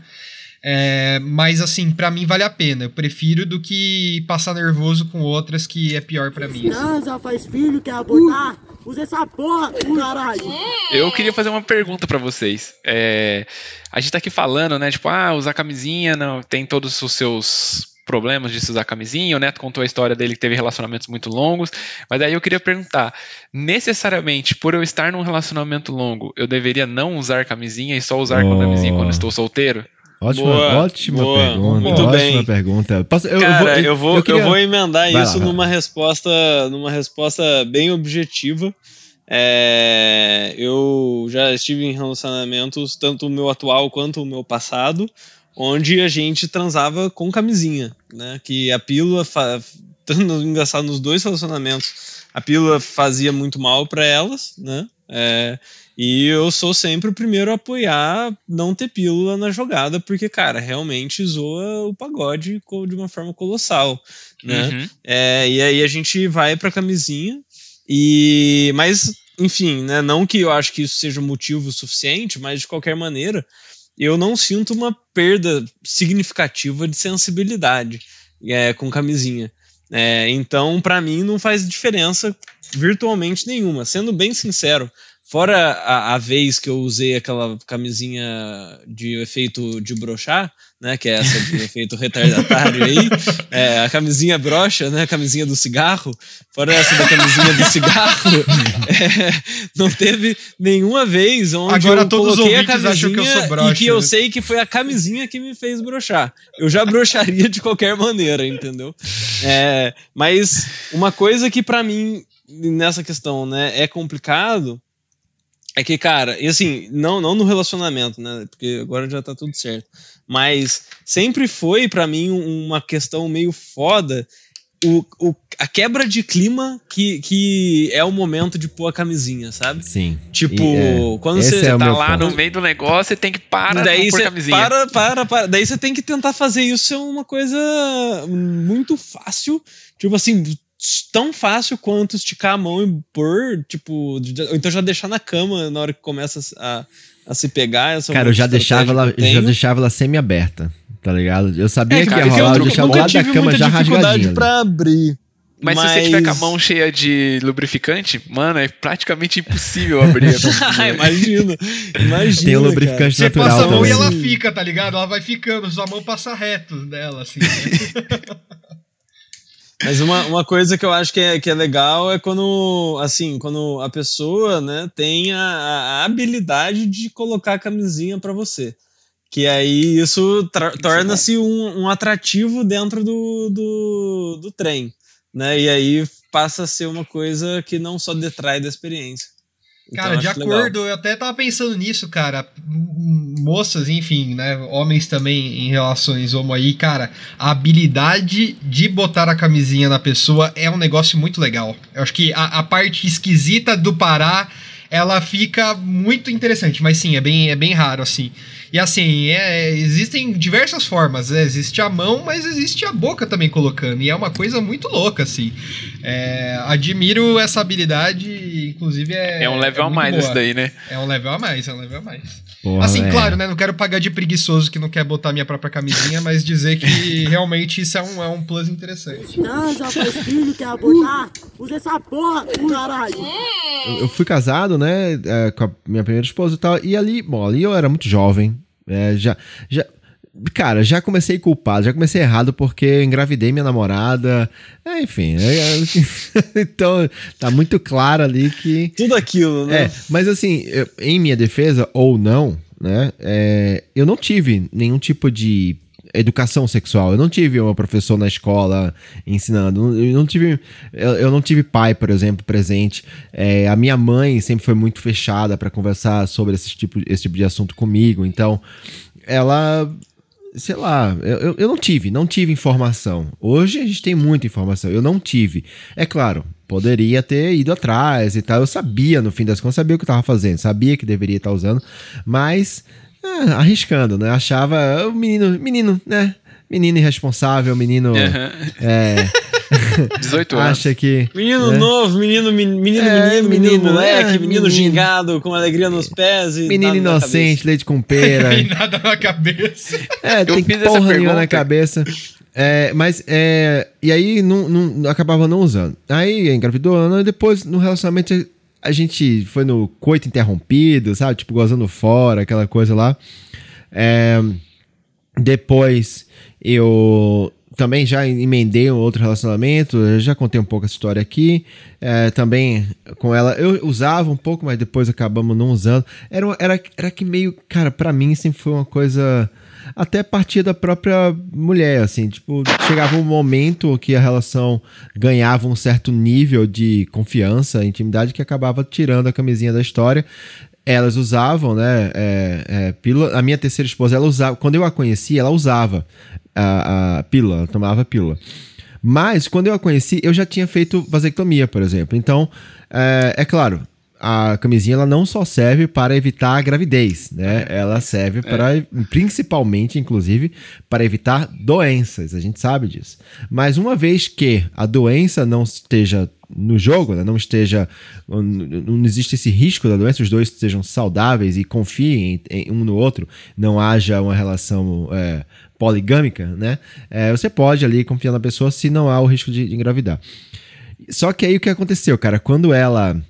É, mas assim, pra mim vale a pena. Eu prefiro do que passar nervoso com outras que é pior pra mim. assim. Transa, faz filho, quer abortar? Usa essa porra, caralho. Eu queria fazer uma pergunta pra vocês. É, a gente tá aqui falando, né? Tipo, ah, usar camisinha não, tem todos os seus problemas de se usar camisinha. O Neto contou a história dele que teve relacionamentos muito longos. Mas aí eu queria perguntar: necessariamente, por eu estar num relacionamento longo, eu deveria não usar camisinha e só usar Oh. camisinha quando estou solteiro? Ótima, Boa, ótima boa, pergunta. muito ótima bem. pergunta. Posso- eu, Cara, eu vou, eu queria- vou emendar Vai isso lá, numa resposta, numa resposta bem objetiva. É, eu já estive em relacionamentos, tanto o meu atual quanto o meu passado, onde a gente transava com camisinha, né? Que a pílula, fa- engraçado nos dois relacionamentos, a pílula fazia muito mal para elas, né? É, e eu sou sempre o primeiro a apoiar não ter pílula na jogada, porque, cara, realmente zoa o pagode de uma forma colossal, né? Uhum. É, e aí a gente vai pra camisinha e mas enfim, né, não que eu acho que isso seja um motivo suficiente, mas de qualquer maneira, eu não sinto uma perda significativa de sensibilidade é, com camisinha. É, então, pra mim, não faz diferença virtualmente nenhuma. Sendo bem sincero, fora a, a vez que eu usei aquela camisinha de efeito de brochar, né, que é essa de efeito retardatário aí, é, a camisinha brocha, né, a camisinha do cigarro, fora essa da camisinha do cigarro, é, não teve nenhuma vez onde Agora eu todos os coloquei a ouvintes acham camisinha que eu broxa, e que eu né? sei que foi a camisinha que me fez brochar. Eu já brocharia de qualquer maneira, entendeu? É, mas uma coisa que pra mim nessa questão, né, é complicado é que, cara, e assim, não, não no relacionamento, né? Porque agora já tá tudo certo. Mas sempre foi pra mim um- uma questão meio foda o, o- a quebra de clima que, que é o momento de pôr a camisinha, sabe? Sim. Tipo, E, é, quando você é Tá lá ponto. no meio do negócio e tem que parar daí de pôr você camisinha. para, para, para. Daí você tem que tentar fazer isso ser uma coisa muito fácil. Tipo assim, tão fácil quanto esticar a mão e pôr, tipo, ou então já deixar na cama na hora que começa a, a se pegar. Cara, eu já deixava ela, eu eu já deixava ela semi-aberta, tá ligado? Eu sabia É, que cara, ia eu rolar, eu nunca- deixava nunca lado da cama muita já ali. pra abrir. Mas, se você tiver com a mão cheia de lubrificante, mano, é praticamente impossível abrir a Ah, imagina, imagina. Tem o lubrificante Você natural passa a mão e também. ela fica, tá ligado? Ela vai ficando, sua mão passa reto dela, assim. né? Mas uma, uma coisa que eu acho que é, que é legal é quando, assim, quando a pessoa, né, tem a, a habilidade de colocar a camisinha pra você. Que aí isso tra- torna-se um, um atrativo dentro do, do, do trem, né? E aí passa a ser uma coisa que não só detrai da experiência. Então, Cara, de acho legal. acordo, eu até tava pensando nisso, cara. Moças, enfim, né? Homens também em relações homo aí, cara. A habilidade de botar a camisinha na pessoa é um negócio muito legal. Eu acho que a, a parte esquisita do parar, ela fica muito interessante. Mas sim, é bem, é bem raro, assim. E assim, é, existem diversas formas. né? Existe a mão, mas existe a boca também colocando. E é uma coisa muito louca, assim. É, admiro essa habilidade, inclusive é. É um level a muito mais boa. esse daí, né? É um level a mais, é um level a mais. Porra, assim, é. claro, né? Não quero pagar de preguiçoso que não quer botar minha própria camisinha, mas dizer que realmente isso é um, é um plus interessante. Transa, faz filho, quer abortar? Usa essa porra, caralho. Eu, eu fui casado, né, é, com a minha primeira esposa e tal, e ali, bom, ali eu era muito jovem, é, já, já, cara, já comecei culpado, já comecei errado porque eu engravidei minha namorada, é, enfim, é, é, então tá muito claro ali que Tudo aquilo, né? é, mas assim, eu- em minha defesa, ou não, né? é, eu não tive nenhum tipo de educação sexual. Eu não tive uma professora na escola ensinando. Eu não tive, eu, eu não tive pai, por exemplo, presente. É, a minha mãe sempre foi muito fechada para conversar sobre esse tipo, esse tipo de assunto comigo. Então, ela sei lá, eu, eu- não tive, não tive informação. Hoje a gente tem muita informação, eu não tive. É claro, poderia ter ido atrás e tal. Eu sabia, no fim das contas, sabia o que eu tava fazendo, sabia que deveria estar usando, mas é, arriscando, né? Achava o menino, menino, né? Menino irresponsável, menino Aham. é, 18 anos. acha que. Menino né? novo, menino, menino, menino, É, menino, menino, menino, moleque, é, menino, menino. gingado, com alegria nos pés e Menino nada na inocente, leite com pera. Tem nada na cabeça. É, tem porra nenhuma na cabeça. É, mas, é, e aí não, não- acabava não usando. Aí engravidou, e depois no relacionamento a gente foi no coito interrompido, sabe? Tipo, gozando fora, aquela coisa lá. É, depois eu também já emendei um outro relacionamento, já contei um pouco essa história aqui. É, também com ela, eu usava um pouco, mas depois acabamos não usando. Era, era, era que meio, cara, para mim sempre foi uma coisa até partir da própria mulher, assim, tipo, chegava um momento que a relação ganhava um certo nível de confiança, intimidade, que acabava tirando a camisinha da história. Elas usavam, né, é, é, pílula. A minha terceira esposa, ela usava, quando eu a conheci, ela usava a, a pílula, ela tomava pílula. Mas, quando eu a conheci, eu já tinha feito vasectomia, por exemplo. Então, é, é claro, a camisinha ela não só serve para evitar a gravidez, né? Ela serve para, principalmente, inclusive, para evitar doenças. A gente sabe disso. Mas uma vez que a doença não esteja no jogo, né? não esteja, não existe esse risco da doença, os dois estejam saudáveis e confiem em, um no outro, não haja uma relação é, poligâmica, né? É, você pode ali confiar na pessoa se não há o risco de, de engravidar. Só que aí o que aconteceu, cara? Quando ela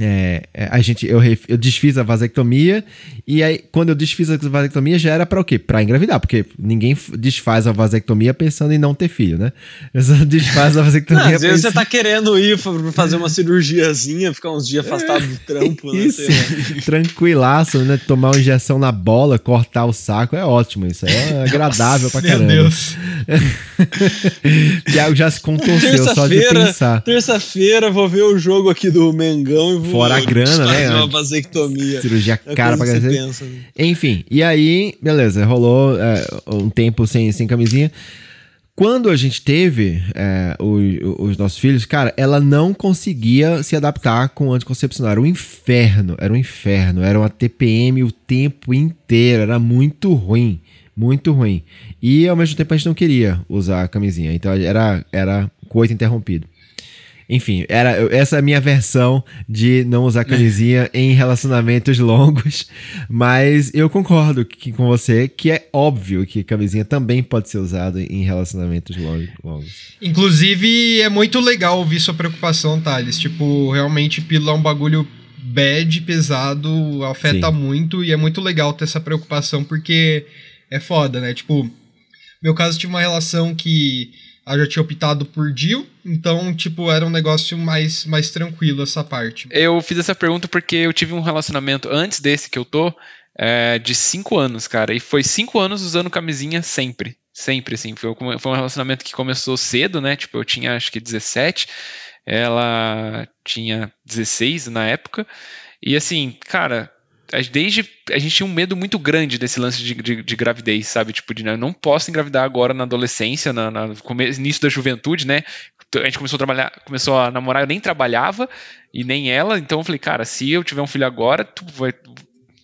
é, é, a gente, eu, eu desfiz a vasectomia e aí quando eu desfiz a vasectomia já era para o quê? Para engravidar, porque ninguém desfaz a vasectomia pensando em não ter filho, né? Eu só desfaz a vasectomia. Não, às vezes você tá querendo ir fazer uma cirurgiazinha, ficar uns dias afastado do trampo, né? Isso, tranquilaço, né? Tomar uma injeção na bola, cortar o saco, é ótimo, isso é agradável pra caramba. Meu Deus. Thiago já se contorceu só de pensar. Terça-feira vou ver o jogo aqui do Mengão e Fora a grana, né? uma vasectomia. Cirurgia é cara pra cacete. Né? Enfim, e aí, beleza, rolou é, um tempo sem, sem camisinha. Quando a gente teve é, os, os, nossos filhos, cara, ela não conseguia se adaptar com o anticoncepcional. Era um inferno, era um inferno. Era uma TPM o tempo inteiro, era muito ruim, muito ruim. E ao mesmo tempo a gente não queria usar a camisinha, então era, era coito interrompido. Enfim, era essa é a minha versão de não usar camisinha em relacionamentos longos. Mas eu concordo que, com você que é óbvio que camisinha também pode ser usada em relacionamentos longos. Inclusive, é muito legal ouvir sua preocupação, Thales. Tipo, realmente pílula é um bagulho bad, pesado, afeta Sim. muito. E é muito legal ter essa preocupação, porque é foda, né? Tipo, meu caso tive uma relação que eu já tinha optado por Jill, então, tipo, era um negócio mais, mais tranquilo essa parte. Eu fiz essa pergunta porque eu tive um relacionamento antes desse que eu tô, é, de cinco anos, cara. E foi cinco anos usando camisinha sempre. Sempre, assim. Foi, foi um relacionamento que começou cedo, né? Tipo, eu tinha acho que 17, ela tinha 16 na época. E assim, cara, desde a gente tinha um medo muito grande desse lance de, de, de gravidez, sabe? Tipo, de né, não posso engravidar agora na adolescência, na, na início da juventude, né? A gente começou a trabalhar, começou a namorar, eu nem trabalhava e nem ela, então eu falei, cara, se eu tiver um filho agora, tu vai,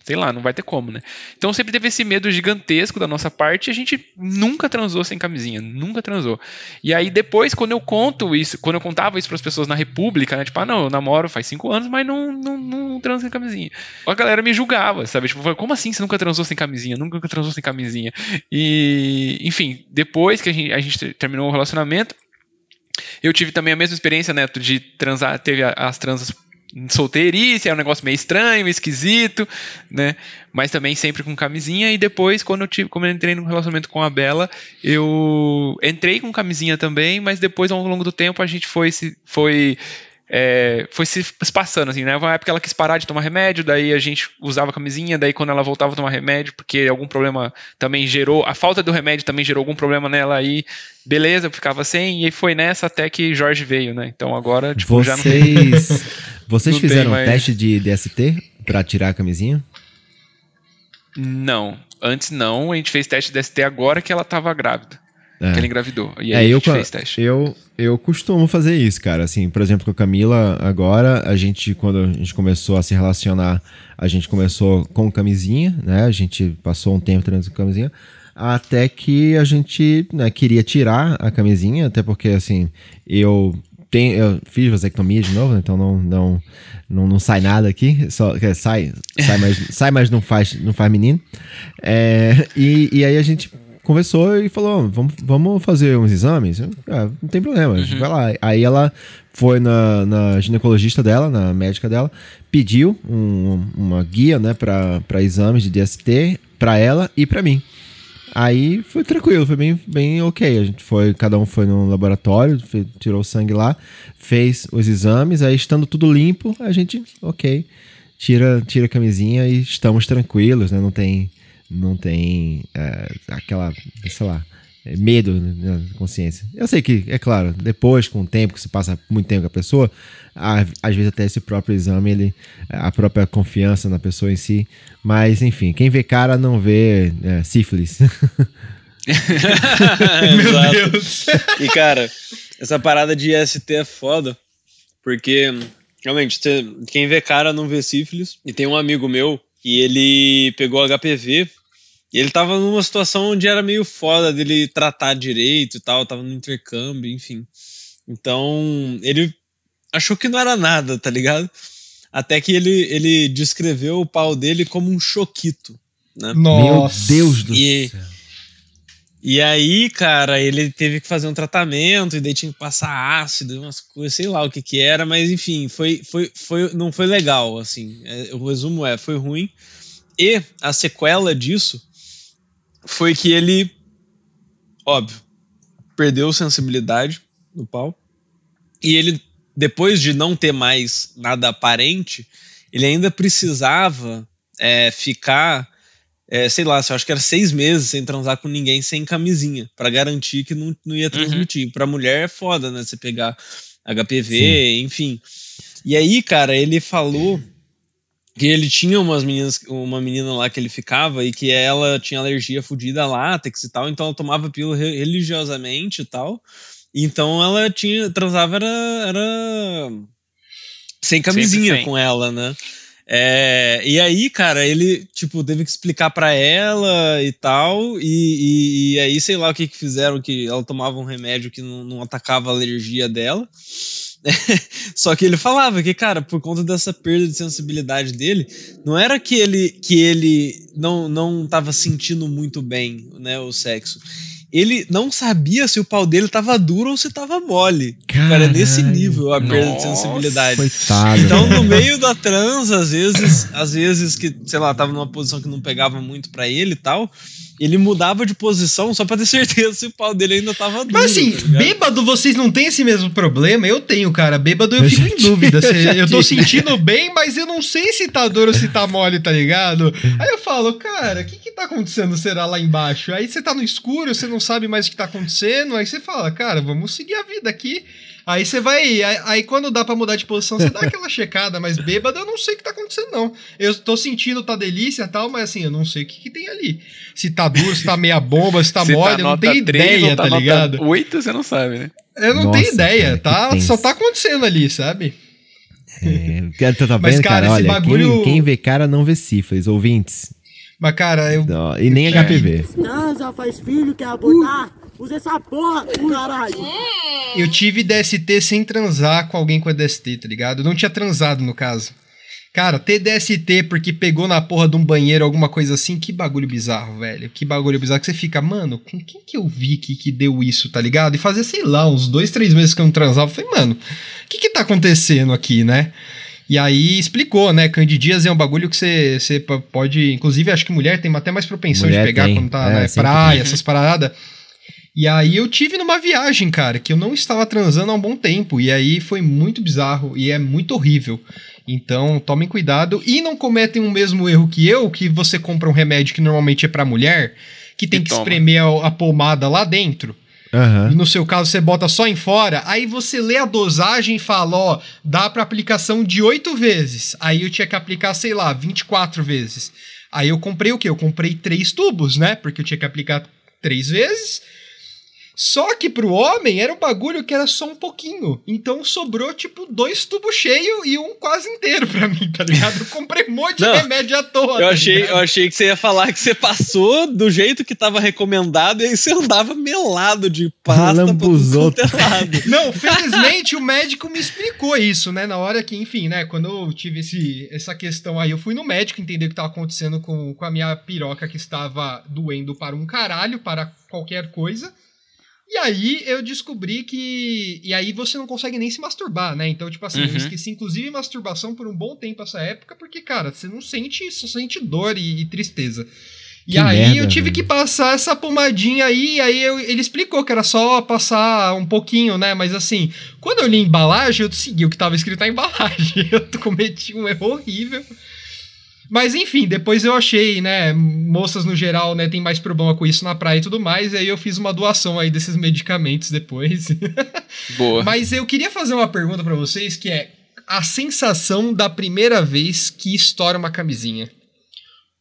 sei lá, não vai ter como, né? Então sempre teve esse medo gigantesco da nossa parte e a gente nunca transou sem camisinha, nunca transou. E aí depois, quando eu conto isso, quando eu contava isso para as pessoas na República, né? Tipo, ah, não, eu namoro faz cinco anos, mas não, não, não transo sem camisinha. A galera me julgava, sabe? Tipo, como assim você nunca transou sem camisinha? Nunca transou sem camisinha. E, enfim, depois que a gente, a gente terminou o relacionamento, eu tive também a mesma experiência, Neto, de transar, teve as transas solteirice, é um negócio meio estranho, esquisito, né? Mas também sempre com camisinha. E depois, quando eu, tive, como eu entrei no relacionamento com a Bela, eu entrei com camisinha também, mas depois, ao longo do tempo, a gente foi foi é, foi se passando, assim, né? Uma época ela quis parar de tomar remédio, daí a gente usava camisinha, daí quando ela voltava a tomar remédio, porque algum problema também gerou, a falta do remédio também gerou algum problema nela aí, beleza, ficava sem, e foi nessa até que Jorge veio, né? Então agora, tipo, vocês, já não. vocês não fizeram mais... um teste de DST para tirar a camisinha? Não, antes não, a gente fez teste de DST agora que ela tava grávida. É. Que ela engravidou. E aí é, eu, fez teste. Eu, eu costumo fazer isso, cara. Assim, por exemplo, com a Camila, agora, a gente, quando a gente começou a se relacionar, a gente começou com camisinha, né? A gente passou um tempo treinando com camisinha. Até que a gente né, queria tirar a camisinha, até porque, assim, eu tenho, eu fiz vasectomia de novo, então não, não, não, não sai nada aqui, só sai, sai, mas, sai, mas não faz, não faz menino. É, e, e aí a gente conversou e falou: vamos, vamos fazer uns exames? ah, não tem problema, uhum. vai lá. Aí ela foi na, na, ginecologista dela, na médica dela, pediu um, uma guia né, para exames de DST para ela e para mim. Aí foi tranquilo, foi bem, bem ok. A gente foi, cada um foi no laboratório, fe- tirou o sangue lá, fez os exames, aí estando tudo limpo, a gente, ok, tira, tira a camisinha e estamos tranquilos, né? Não tem, não tem é, aquela, sei lá, é, medo na consciência. Eu sei que, é claro, depois, com o tempo, que se passa muito tempo com a pessoa, a- às vezes até esse próprio exame, ele, a própria confiança na pessoa em si. Mas, enfim, quem vê cara não vê é, sífilis. Meu Exato. Deus. E, cara, essa parada de IST é foda, porque, realmente, quem vê cara não vê sífilis. E tem um amigo meu que ele pegou HPV e ele tava numa situação onde era meio foda dele tratar direito e tal, tava no intercâmbio, enfim. Então, ele achou que não era nada, tá ligado? Até que ele, ele descreveu o pau dele como um choquito, né? Nossa. Meu Deus do E- céu. E aí, cara, ele teve que fazer um tratamento e daí tinha que passar ácido, umas coisas, sei lá o que que era, mas enfim, foi, foi, foi, não foi legal, assim. É, o resumo é, foi ruim. E a sequela disso foi que ele, óbvio, perdeu sensibilidade no pau. E ele, depois de não ter mais nada aparente, ele ainda precisava é, ficar é, sei lá, acho que era seis meses sem transar com ninguém sem camisinha, pra garantir que não, não ia transmitir. Pra mulher é foda, né? Você pegar HPV, enfim. E aí, cara, ele falou que ele tinha umas meninas, uma menina lá que ele ficava e que ela tinha alergia fodida a látex e tal, então ela tomava pílula re- religiosamente e tal. Então ela tinha transava era, era sem camisinha com ela, né? É, e aí, cara, ele, tipo, teve que explicar pra ela e tal, e, e- e aí, sei lá o que que fizeram, que ela tomava um remédio que não, não atacava a alergia dela. Só que ele falava que, cara, por conta dessa perda de sensibilidade dele, não era que ele, que ele não, não tava sentindo muito bem, né, o sexo. Ele não sabia se o pau dele tava duro ou se tava mole. Cara, é nesse Caralho. nível a perda de Nossa. sensibilidade. Coitado. Então, no meio da trans, às vezes, às vezes que, sei lá, tava numa posição que não pegava muito pra ele e tal, ele mudava de posição só pra ter certeza se o pau dele ainda tava duro. Mas assim, tá bêbado vocês não têm esse mesmo problema? Eu tenho, cara. Bêbado eu fico em dúvida. se- já eu tô sentindo bem, mas eu não sei se tá duro ou se tá mole, tá ligado? Aí eu falo, cara, o que que tá acontecendo, será, lá embaixo? Aí você tá no escuro, você não sabe mais o que tá acontecendo, aí você fala, cara, vamos seguir a vida aqui. Aí você vai. Aí, aí quando dá pra mudar de posição, você dá aquela checada, mas bêbado eu não sei o que tá acontecendo, não. Eu tô sentindo, tá delícia e tal, mas assim, eu não sei o que, que tem ali. Se tá duro, se tá meia bomba, se tá Se mole, eu não tenho três ideia, ou tá, nota ligado? Oito, você não sabe, né? Eu não Nossa, tenho ideia, cara, tá? Só tá acontecendo ali, sabe? É, tá vendo, Mas, cara? cara, esse Olha, bagulho- quem, quem vê cara não vê sífilis, ouvintes. Mas, cara, eu. Não, e nem É. HPV. Transa, faz filho, quer abortar? Usa essa porra, caralho. Eu tive DST sem transar com alguém com DST, tá ligado? Eu não tinha transado, no caso. Cara, ter DST porque pegou na porra de um banheiro, alguma coisa assim, que bagulho bizarro, velho. Que bagulho bizarro que você fica, mano, com quem que eu vi que, que deu isso, tá ligado? E fazia, sei lá, uns dois, três meses que eu não transava. Eu falei, mano, o que que tá acontecendo aqui, né? E aí explicou, né? Candidias é um bagulho que você, você pode. Inclusive, acho que mulher tem até mais propensão Mulher de pegar tem, quando tá é, na sempre praia, tem. essas paradas. E aí eu tive numa viagem, cara, que eu não estava transando há um bom tempo. E aí foi muito bizarro e é muito horrível. Então, tomem cuidado e não cometem o mesmo erro que eu, que você compra um remédio que normalmente é pra mulher, que tem E que toma. espremer a, a pomada lá dentro. E no seu caso você bota só em fora, aí você lê a dosagem e fala, ó, dá pra aplicação de 8 vezes. Aí eu tinha que aplicar, sei lá, 24 vezes. Aí eu comprei o quê? Eu comprei três tubos, né? Porque eu tinha que aplicar três vezes. Só que pro homem era um bagulho que era só um pouquinho. Então sobrou, tipo, dois tubos cheios e um quase inteiro pra mim, tá ligado? Eu comprei um monte Não, de remédio à toa. Eu tá achei, ligado? eu achei que você ia falar que você passou do jeito que tava recomendado e aí você andava melado de pasta Lambuzou. quanto é lado. Não, felizmente o médico me explicou isso, né? Na hora que, enfim, né? Quando eu tive esse, essa questão aí, eu fui no médico entender o que estava acontecendo com, com a minha piroca que estava doendo para um caralho, para qualquer coisa. E aí eu descobri que. E aí você não consegue nem se masturbar, né? Então, tipo assim, eu Uhum. esqueci inclusive masturbação por um bom tempo essa época, porque, cara, você não sente, só sente dor e, e tristeza. E Que aí merda, eu tive velho. que passar essa pomadinha aí, e aí eu- ele explicou que era só passar um pouquinho, né? Mas assim, quando eu li a embalagem, eu segui o que tava escrito na embalagem. Eu cometi um erro horrível. Mas enfim, depois eu achei, né? Moças no geral, né, tem mais problema com isso na praia e tudo mais. E aí eu fiz uma doação aí desses medicamentos depois. Boa. Mas eu queria fazer uma pergunta pra vocês que é a sensação da primeira vez que estoura uma camisinha.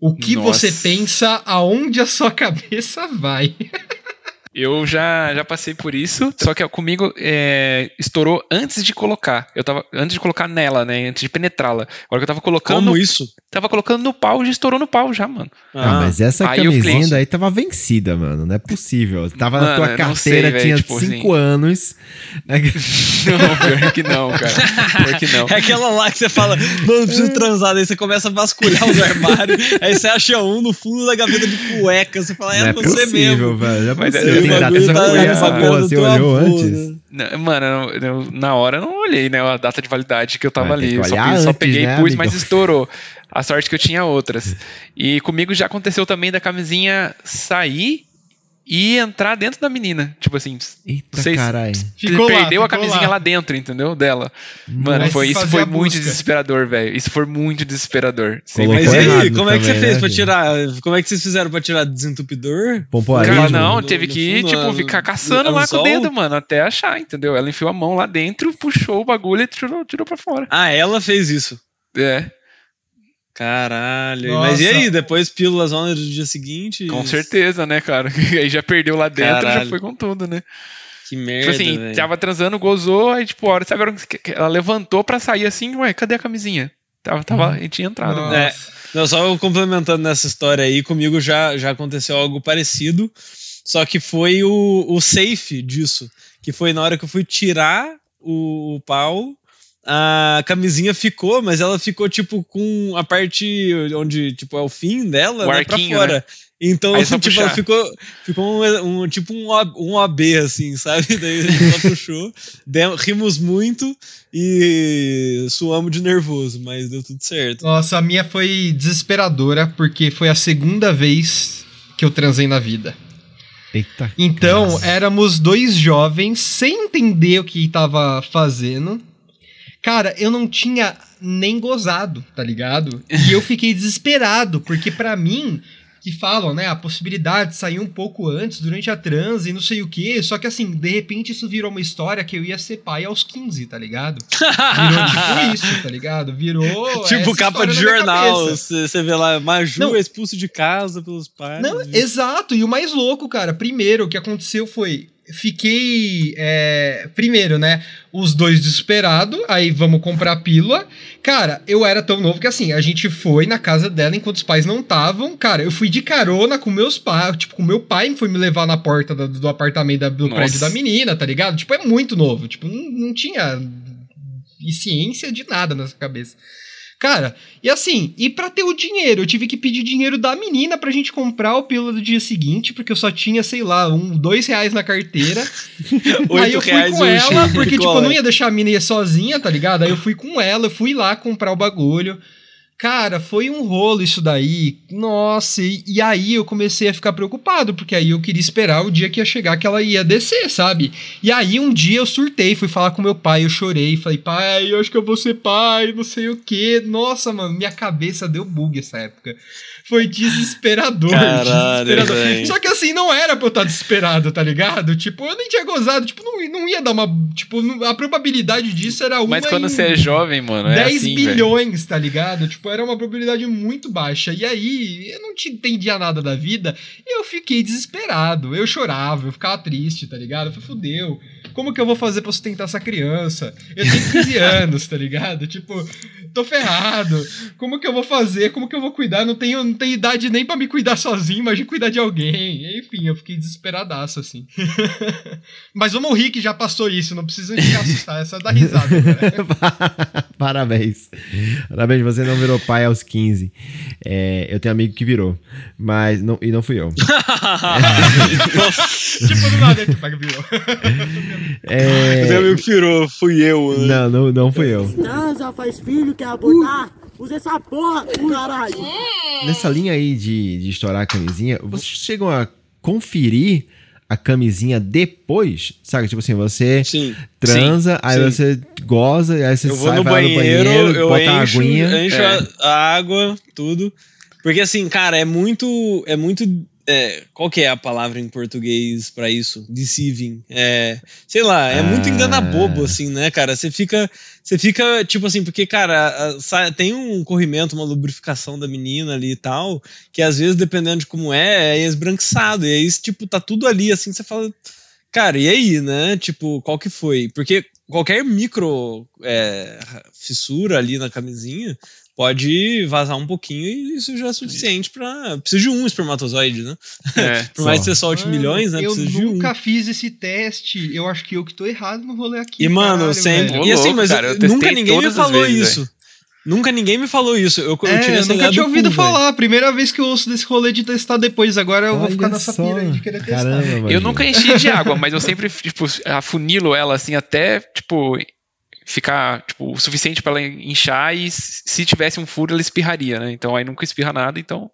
O que Nossa. você pensa, aonde a sua cabeça vai? Eu já, já passei por isso, só que comigo é, estourou antes de colocar. Eu tava antes de colocar nela, né? Antes de penetrá-la. Agora que eu tava colocando, Como isso? tava colocando no pau, já estourou no pau já, mano. Ah, mas essa Aí eu camisinha daí tava vencida, mano. Não é possível. Tava na Mano, tua eu não carteira, sei, tinha tipo 5 anos. Não, pior que não, cara. Pior que não. É aquela lá que você fala, mano, preciso transar, daí você começa a vasculhar os armários, aí você acha um no fundo da gaveta de cueca, você fala, é, Não é você possível, mesmo. velho. Não é Mas possível. o data bagulho de tá- essa pagando porra. Você olhou bunda. antes? Não, Mano, eu- eu- na hora eu não olhei, né? A data de validade que eu tava Vai ter ali. Eu Só, pe- só antes, peguei né, e pus, amigão? mas estourou. A sorte que eu tinha outras. E comigo já aconteceu também da camisinha sair e entrar dentro da menina. Tipo assim, Eita, Vocês- caralho. Ficou lá, perdeu a camisinha lá. dentro, entendeu? Dela. Mano, foi, isso foi muito busca. desesperador, velho. Isso foi muito desesperador. Mas e aí, como é que você também, fez né, pra tirar? Como é que vocês fizeram pra tirar desentupidor? Pompoarismo. Cara, não, no- teve no que, fundo, tipo, ficar no caçando lá com o dedo, mano, até achar, entendeu? Ela enfiou a mão lá dentro, puxou o bagulho e tirou, tirou pra fora. Ah, ela fez isso. É, Caralho. Nossa. Mas e aí, depois pílulas on do dia seguinte? com certeza, né, cara? Aí já perdeu lá dentro, já Caralho. foi com tudo, né? Que Tipo merda, assim, velho. tava transando, gozou, aí tipo, a hora, sabe ela levantou pra sair assim, ué, cadê a camisinha? Tava, tava, e tinha entrado. Nossa. né? É. Não, só complementando nessa história aí, comigo já, já aconteceu algo parecido, só que foi o, o safe disso, que foi na hora que eu fui tirar o, o pau, a camisinha ficou, mas ela ficou tipo com a parte onde tipo é o fim dela, O né, pra arquinho, fora. né? Então, Aí só tipo, puxar. ela ficou, ficou um, um- tipo um, um AB, assim, sabe? Daí a gente só puxou, deu- rimos muito e suamos de nervoso, mas deu tudo certo. Nossa, a minha foi desesperadora, porque foi a segunda vez que eu transei na vida. Eita. Então, Nossa. éramos dois jovens sem entender o que tava fazendo. Cara, eu não tinha nem gozado, tá ligado? E eu fiquei desesperado, porque pra mim, que falam, né, a possibilidade de sair um pouco antes, durante a transe, e não sei o quê, só que assim, de repente isso virou uma história que eu ia ser pai aos 15, tá ligado? Virou tipo isso, tá ligado? Virou. Tipo capa de jornal. você vê lá, Maju Não. é expulso de casa pelos pais. Não, exato. E o mais louco, cara, primeiro, o que aconteceu foi. Fiquei. é, primeiro, né? Os dois desesperados, aí vamos comprar pílula. Cara, eu era tão novo que assim, a gente foi na casa dela enquanto os pais não estavam. Cara, eu fui de carona com meus pais. Tipo, com meu pai foi me levar na porta do, do apartamento da- do Nossa. prédio da menina, tá ligado? Tipo, é muito novo. Tipo, não, não tinha ciência de nada nessa cabeça. Cara, e assim, e pra ter o dinheiro, eu tive que pedir dinheiro da menina pra gente comprar o pílula do dia seguinte, porque eu só tinha, sei lá, um, dois reais na carteira. Aí eu fui com ela, porque, tipo, eu não ia deixar a mina ir sozinha, tá ligado? Aí eu fui com ela, eu fui lá comprar o bagulho. Cara, foi um rolo isso daí. Nossa, e, e aí eu comecei a ficar preocupado, porque aí eu queria esperar o dia que ia chegar que ela ia descer, sabe? E aí um dia eu surtei, fui falar com meu pai, eu chorei, falei, pai, eu acho que eu vou ser pai, não sei o quê. Nossa, mano, minha cabeça deu bug essa época. Foi desesperador, Caralho, desesperador. Só que assim, não era pra eu estar desesperado, tá ligado? Tipo, eu nem tinha gozado, tipo, não, não ia dar uma. Tipo, a probabilidade disso era uma Mas quando em você é jovem, mano, é 10 assim, bilhões, tá ligado? Tipo, era uma probabilidade muito baixa. E aí, eu não te entendia nada da vida. E eu fiquei desesperado. Eu chorava, eu ficava triste, tá ligado? Eu falei, fudeu. Como que eu vou fazer pra sustentar essa criança? Eu tenho 15 anos, tá ligado? Tipo, tô ferrado. Como que eu vou fazer? Como que eu vou cuidar? Não tenho, não tenho idade nem pra me cuidar sozinho, imagina cuidar de alguém. Enfim, eu fiquei desesperadaço, assim. Mas vamos rir que já passou isso, não precisa ficar assustado, é só dar risada. Cara. Parabéns. Parabéns, você não virou pai aos 15. É, eu tenho amigo que virou, mas não, e não fui eu. tipo, do nada, tipo, virou. É, Meu amigo pirou, fui eu. Né? não, não, não fui eu. Transa, faz filho, quer abortar. Usa essa porra, caralho. Nessa linha aí de, de estourar a camisinha, vocês chegam a conferir a camisinha depois? Sabe? Tipo assim, você Sim. transa, aí sim. você goza, aí você Eu vou sai, no vai banheiro, no banheiro, eu bota a encho, aguinha. encho É. a, a água, tudo. Porque assim, cara, é muito. É muito. É, qual que é a palavra em português pra isso? Deceiving. É, sei lá, é muito Ah. engana bobo, assim, né, cara? Você fica. Você fica, tipo assim, porque, cara, a- tem um corrimento, uma lubrificação da menina ali e tal, que às vezes, dependendo de como é, é esbranquiçado. E aí, tipo, tá tudo ali, assim, você fala. Cara, e aí, né? Tipo, qual que foi? Porque qualquer micro é, fissura ali na camisinha pode vazar um pouquinho e isso já é suficiente pra. Precisa de um espermatozoide, né? É. Por mais que você solte Mano, milhões, né? Eu Precisa de um. nunca fiz esse teste. Eu acho que eu que tô errado no rolê aqui. E, mano, caralho, sempre. velho. E assim, mas cara, eu eu- nunca ninguém me falou vezes, isso. Nunca ninguém me falou isso. Eu, eu É, tirei eu essa nunca ideia tinha do ouvido cu, falar. Primeira vez que eu ouço desse rolê de testar depois. Agora eu vou Olha ficar nessa só. pira aí de querer testar. Caramba, Eu Magil. nunca enchi de água, mas eu sempre, tipo, afunilo ela assim até, tipo, ficar, tipo, o suficiente pra ela inchar e se tivesse um furo ela espirraria, né? Então aí nunca espirra nada, então.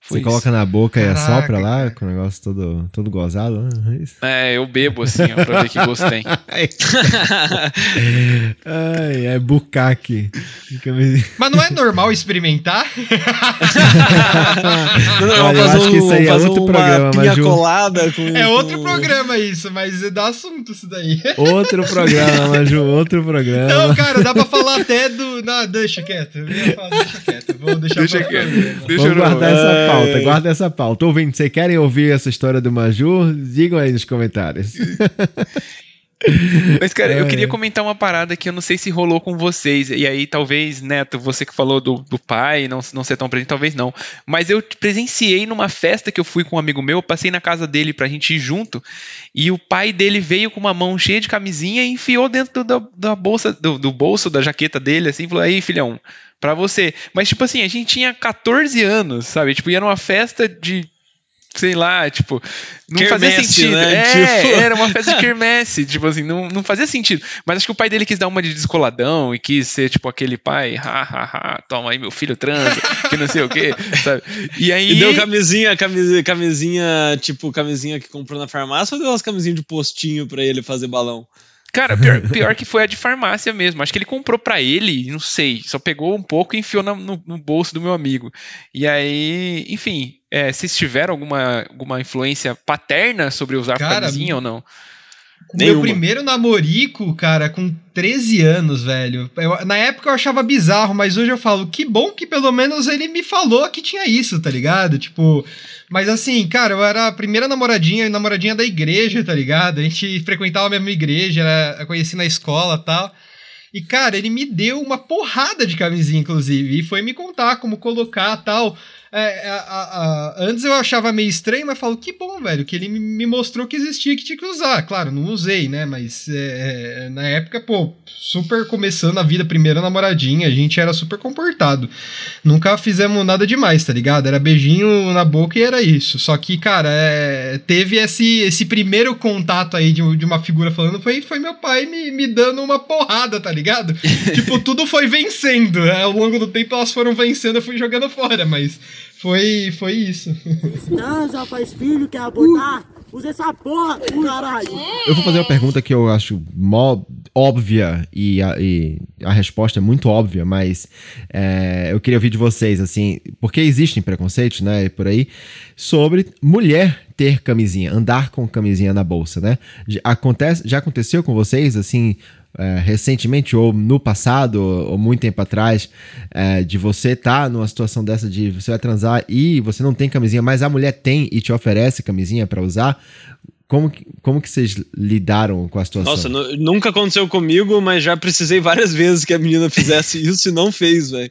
Foi Você coloca na boca e Caraca, assopra lá, com o negócio todo, todo gozado. né? É isso. É, eu bebo assim, ó, pra ver que gosto tem. Ai, é bucaque. Mas não é normal experimentar? Não, Olha, eu acho que isso aí é outro programa, Maju. colada com, É outro com- programa isso, mas é dá assunto isso daí. Outro programa, Maju, outro programa. Não, cara, dá pra falar até do. Não, deixa quieto. Eu ia falar, deixa quieto. Vou deixar Deixa pra quieto. programa. Deixa Vamos eu guardar essa Ai. Pauta, guarda essa pauta. Ouvindo, vocês querem ouvir essa história do Maju? Digam aí nos comentários. Mas, cara, eu É. queria comentar uma parada que eu não sei se rolou com vocês. E aí, talvez, Neto, você que falou do, do pai não, não ser tão presente, talvez não. Mas eu presenciei numa festa que eu fui com um amigo meu, eu passei na casa dele pra gente ir junto. E o pai dele veio com uma mão cheia de camisinha e enfiou dentro da, da bolsa, do, do bolso da jaqueta dele, assim, e falou: aí, filhão, pra você. Mas, tipo assim, a gente tinha 14 anos, sabe? Tipo, ia numa festa de. Sei lá, tipo, não fazia Quermesse, sentido. né? É, Tipo- era uma festa de quermesse, tipo assim, não, não fazia sentido. Mas acho que o pai dele quis dar uma de descoladão e quis ser, tipo, aquele pai, ha, ha, ha, toma aí, meu filho transa, que não sei o quê, sabe? E aí. E deu camisinha, camisinha, camisinha, tipo, camisinha que comprou na farmácia ou deu umas camisinhas de postinho pra ele fazer balão? Cara, pior, pior que foi a de farmácia mesmo. Acho que ele comprou pra ele, não sei, só pegou um pouco e enfiou na- no, no bolso do meu amigo. E aí, enfim, é, vocês tiveram alguma, alguma influência paterna sobre usar Cara, camisinha ou não? Meu Nenhuma. primeiro namorico, cara, com 13 anos, velho. Eu- na época eu achava bizarro, mas hoje eu falo, que bom que pelo menos ele me falou que tinha isso, tá ligado? Tipo. Mas assim, cara, eu era a primeira namoradinha, namoradinha da igreja, tá ligado? A gente frequentava a mesma igreja, era, conheci na escola e tal. E, cara, ele me deu uma porrada de camisinha, inclusive, e foi me contar como colocar tal. É, a- a- a- antes eu achava meio estranho, mas falo, que bom, velho, que ele me- me mostrou que existia que tinha que usar. Claro, não usei, né? Mas é, é, na época, pô, super começando a vida, primeira namoradinha, a gente era super comportado. Nunca fizemos nada demais, tá ligado? Era beijinho na boca e era isso. Só que, cara, é, teve esse, esse primeiro contato aí de, de uma figura falando, foi, foi meu pai me, me dando uma porrada, tá ligado? tipo, tudo foi vencendo. né? Ao longo do tempo elas foram vencendo, eu fui jogando fora, mas foi, foi isso. Transa, faz filho, quer abortar? Usa essa porra, caralho. Eu vou fazer uma pergunta que eu acho mó óbvia e a, e a resposta é muito óbvia, mas é, eu queria ouvir de vocês, assim, porque existem preconceitos, né, por aí, sobre mulher ter camisinha, andar com camisinha na bolsa, né? Acontece, já aconteceu com vocês, assim, é, recentemente ou no passado ou, muito tempo atrás, é, de você estar numa situação dessa de você vai transar e você não tem camisinha, mas a mulher tem e te oferece camisinha pra usar? Como que, como que vocês lidaram com a situação? Nossa, nu- nunca aconteceu comigo, mas já precisei várias vezes que a menina fizesse isso e não fez, velho.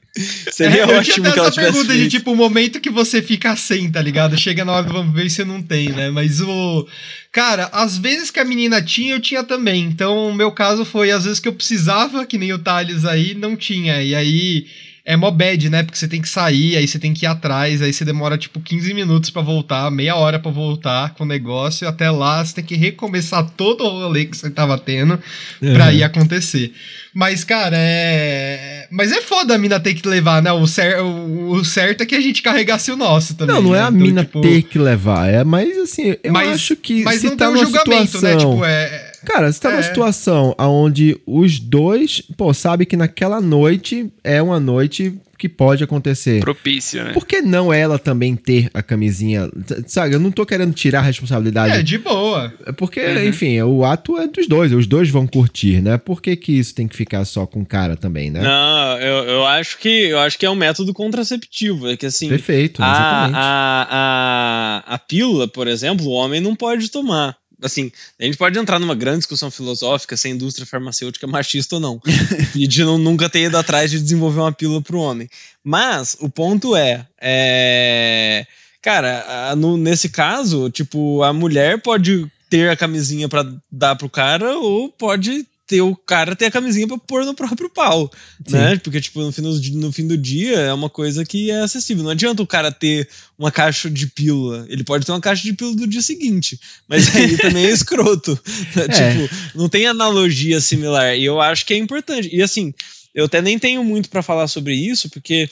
Seria É, eu ótimo que ela essa tivesse pergunta de feito. tipo, o momento que você fica sem, tá ligado? Chega na hora do vamos ver e você não tem, né? Mas o. Cara, às vezes que a menina tinha, eu tinha também. Então, o meu caso foi, às vezes que eu precisava, que nem o Thales aí, não tinha. E aí. É mó bad, né? Porque você tem que sair, aí você tem que ir atrás, aí você demora tipo 15 minutos pra voltar, meia hora pra voltar com o negócio, e até lá você tem que recomeçar todo o rolê que você tava tendo pra Uhum. ir acontecer. Mas, cara, é. Mas é foda a mina ter que levar, né? O, cer... o certo é que a gente carregasse o nosso também. Não, não é né? a Então, mina tipo, ter que levar, é mais assim, eu Mas- acho que Mas se não tá tem um julgamento, situação, né? Tipo, é. Cara, você tá numa É. situação onde os dois, pô, sabe que naquela noite é uma noite que pode acontecer. Propício, né? Por que não ela também ter a camisinha? Sabe, eu não tô querendo tirar a responsabilidade. É, de boa. É Porque, Uhum. enfim, o ato é dos dois, os dois vão curtir, né? Por que, que isso tem que ficar só com o cara também, né? Não, eu, eu acho que eu acho que é um método contraceptivo. É que assim, Perfeito, a, exatamente. a, a, a pílula, por exemplo, o homem não pode tomar. Assim, a gente pode entrar numa grande discussão filosófica se a indústria farmacêutica é machista ou não. e de não, nunca ter ido atrás de desenvolver uma pílula para o homem. Mas o ponto é, é cara, a- no- nesse caso, tipo, a mulher pode ter a camisinha para dar pro cara ou pode ter o cara ter a camisinha para pôr no próprio pau, Sim. né? Porque tipo, no fim, do, no fim do dia é uma coisa que é acessível. Não adianta o cara ter uma caixa de pílula. Ele pode ter uma caixa de pílula do dia seguinte, mas aí também é escroto. Tipo, não tem analogia similar. E eu acho que é importante. E assim, eu até nem tenho muito para falar sobre isso, porque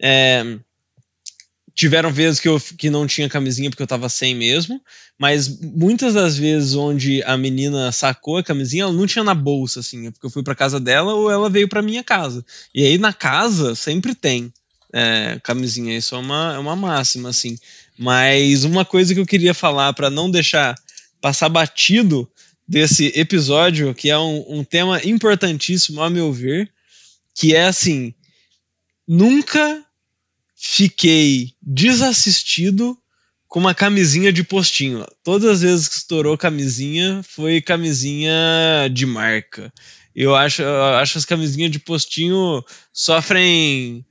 é, tiveram vezes que eu que não tinha camisinha porque eu tava sem mesmo, mas muitas das vezes onde a menina sacou a camisinha, ela não tinha na bolsa, assim, é porque eu fui pra casa dela ou ela veio pra minha casa. E aí na casa sempre tem é, camisinha, isso é uma, é uma máxima, assim. Mas uma coisa que eu queria falar pra não deixar passar batido desse episódio, que é um, um tema importantíssimo, a meu ver, que é assim: nunca fiquei desassistido com uma camisinha de postinho. Todas as vezes que estourou camisinha, foi camisinha de marca. Eu acho, eu acho as camisinhas de postinho sofrem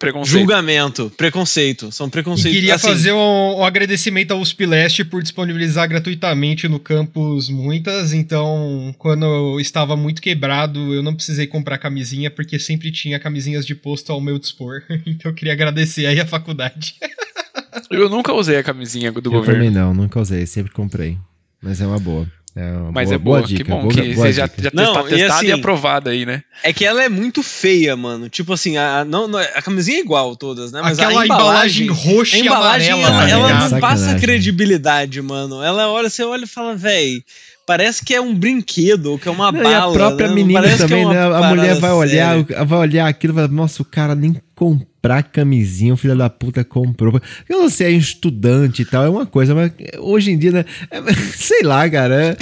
Preconceito. julgamento, preconceito. São E preconceitos. queria assim, fazer um, um agradecimento ao USP Leste por disponibilizar gratuitamente no campus muitas. Então, quando eu estava muito quebrado, eu não precisei comprar camisinha, porque sempre tinha camisinhas de posto ao meu dispor. Então, eu queria agradecer aí a faculdade. Eu nunca usei a camisinha do eu governo. também não, nunca usei, sempre comprei. Mas é uma boa. É uma Mas boa, é boa, dica. que bom boa, que boa você já, dica. já Não, tá e testado e, assim- aprovado aí, né? É que ela é muito feia, mano. Tipo assim, a, não, não- a camisinha é igual todas, né? Mas Aquela a embalagem, embalagem, roxa a e embalagem amarela, ela, tá ela não Sacanagem. passa credibilidade, mano. Ela olha, você olha e fala, véi, parece que é um brinquedo, ou que é uma Não, bala. e a própria né? Menina parece que é também, uma né? A mulher vai olhar, séria. vai olhar aquilo e vai, nossa, o cara nem comprar camisinha, o filho da puta comprou. Eu não sei, é estudante e tal, é uma coisa, mas hoje em dia, né? é- sei lá, cara. é-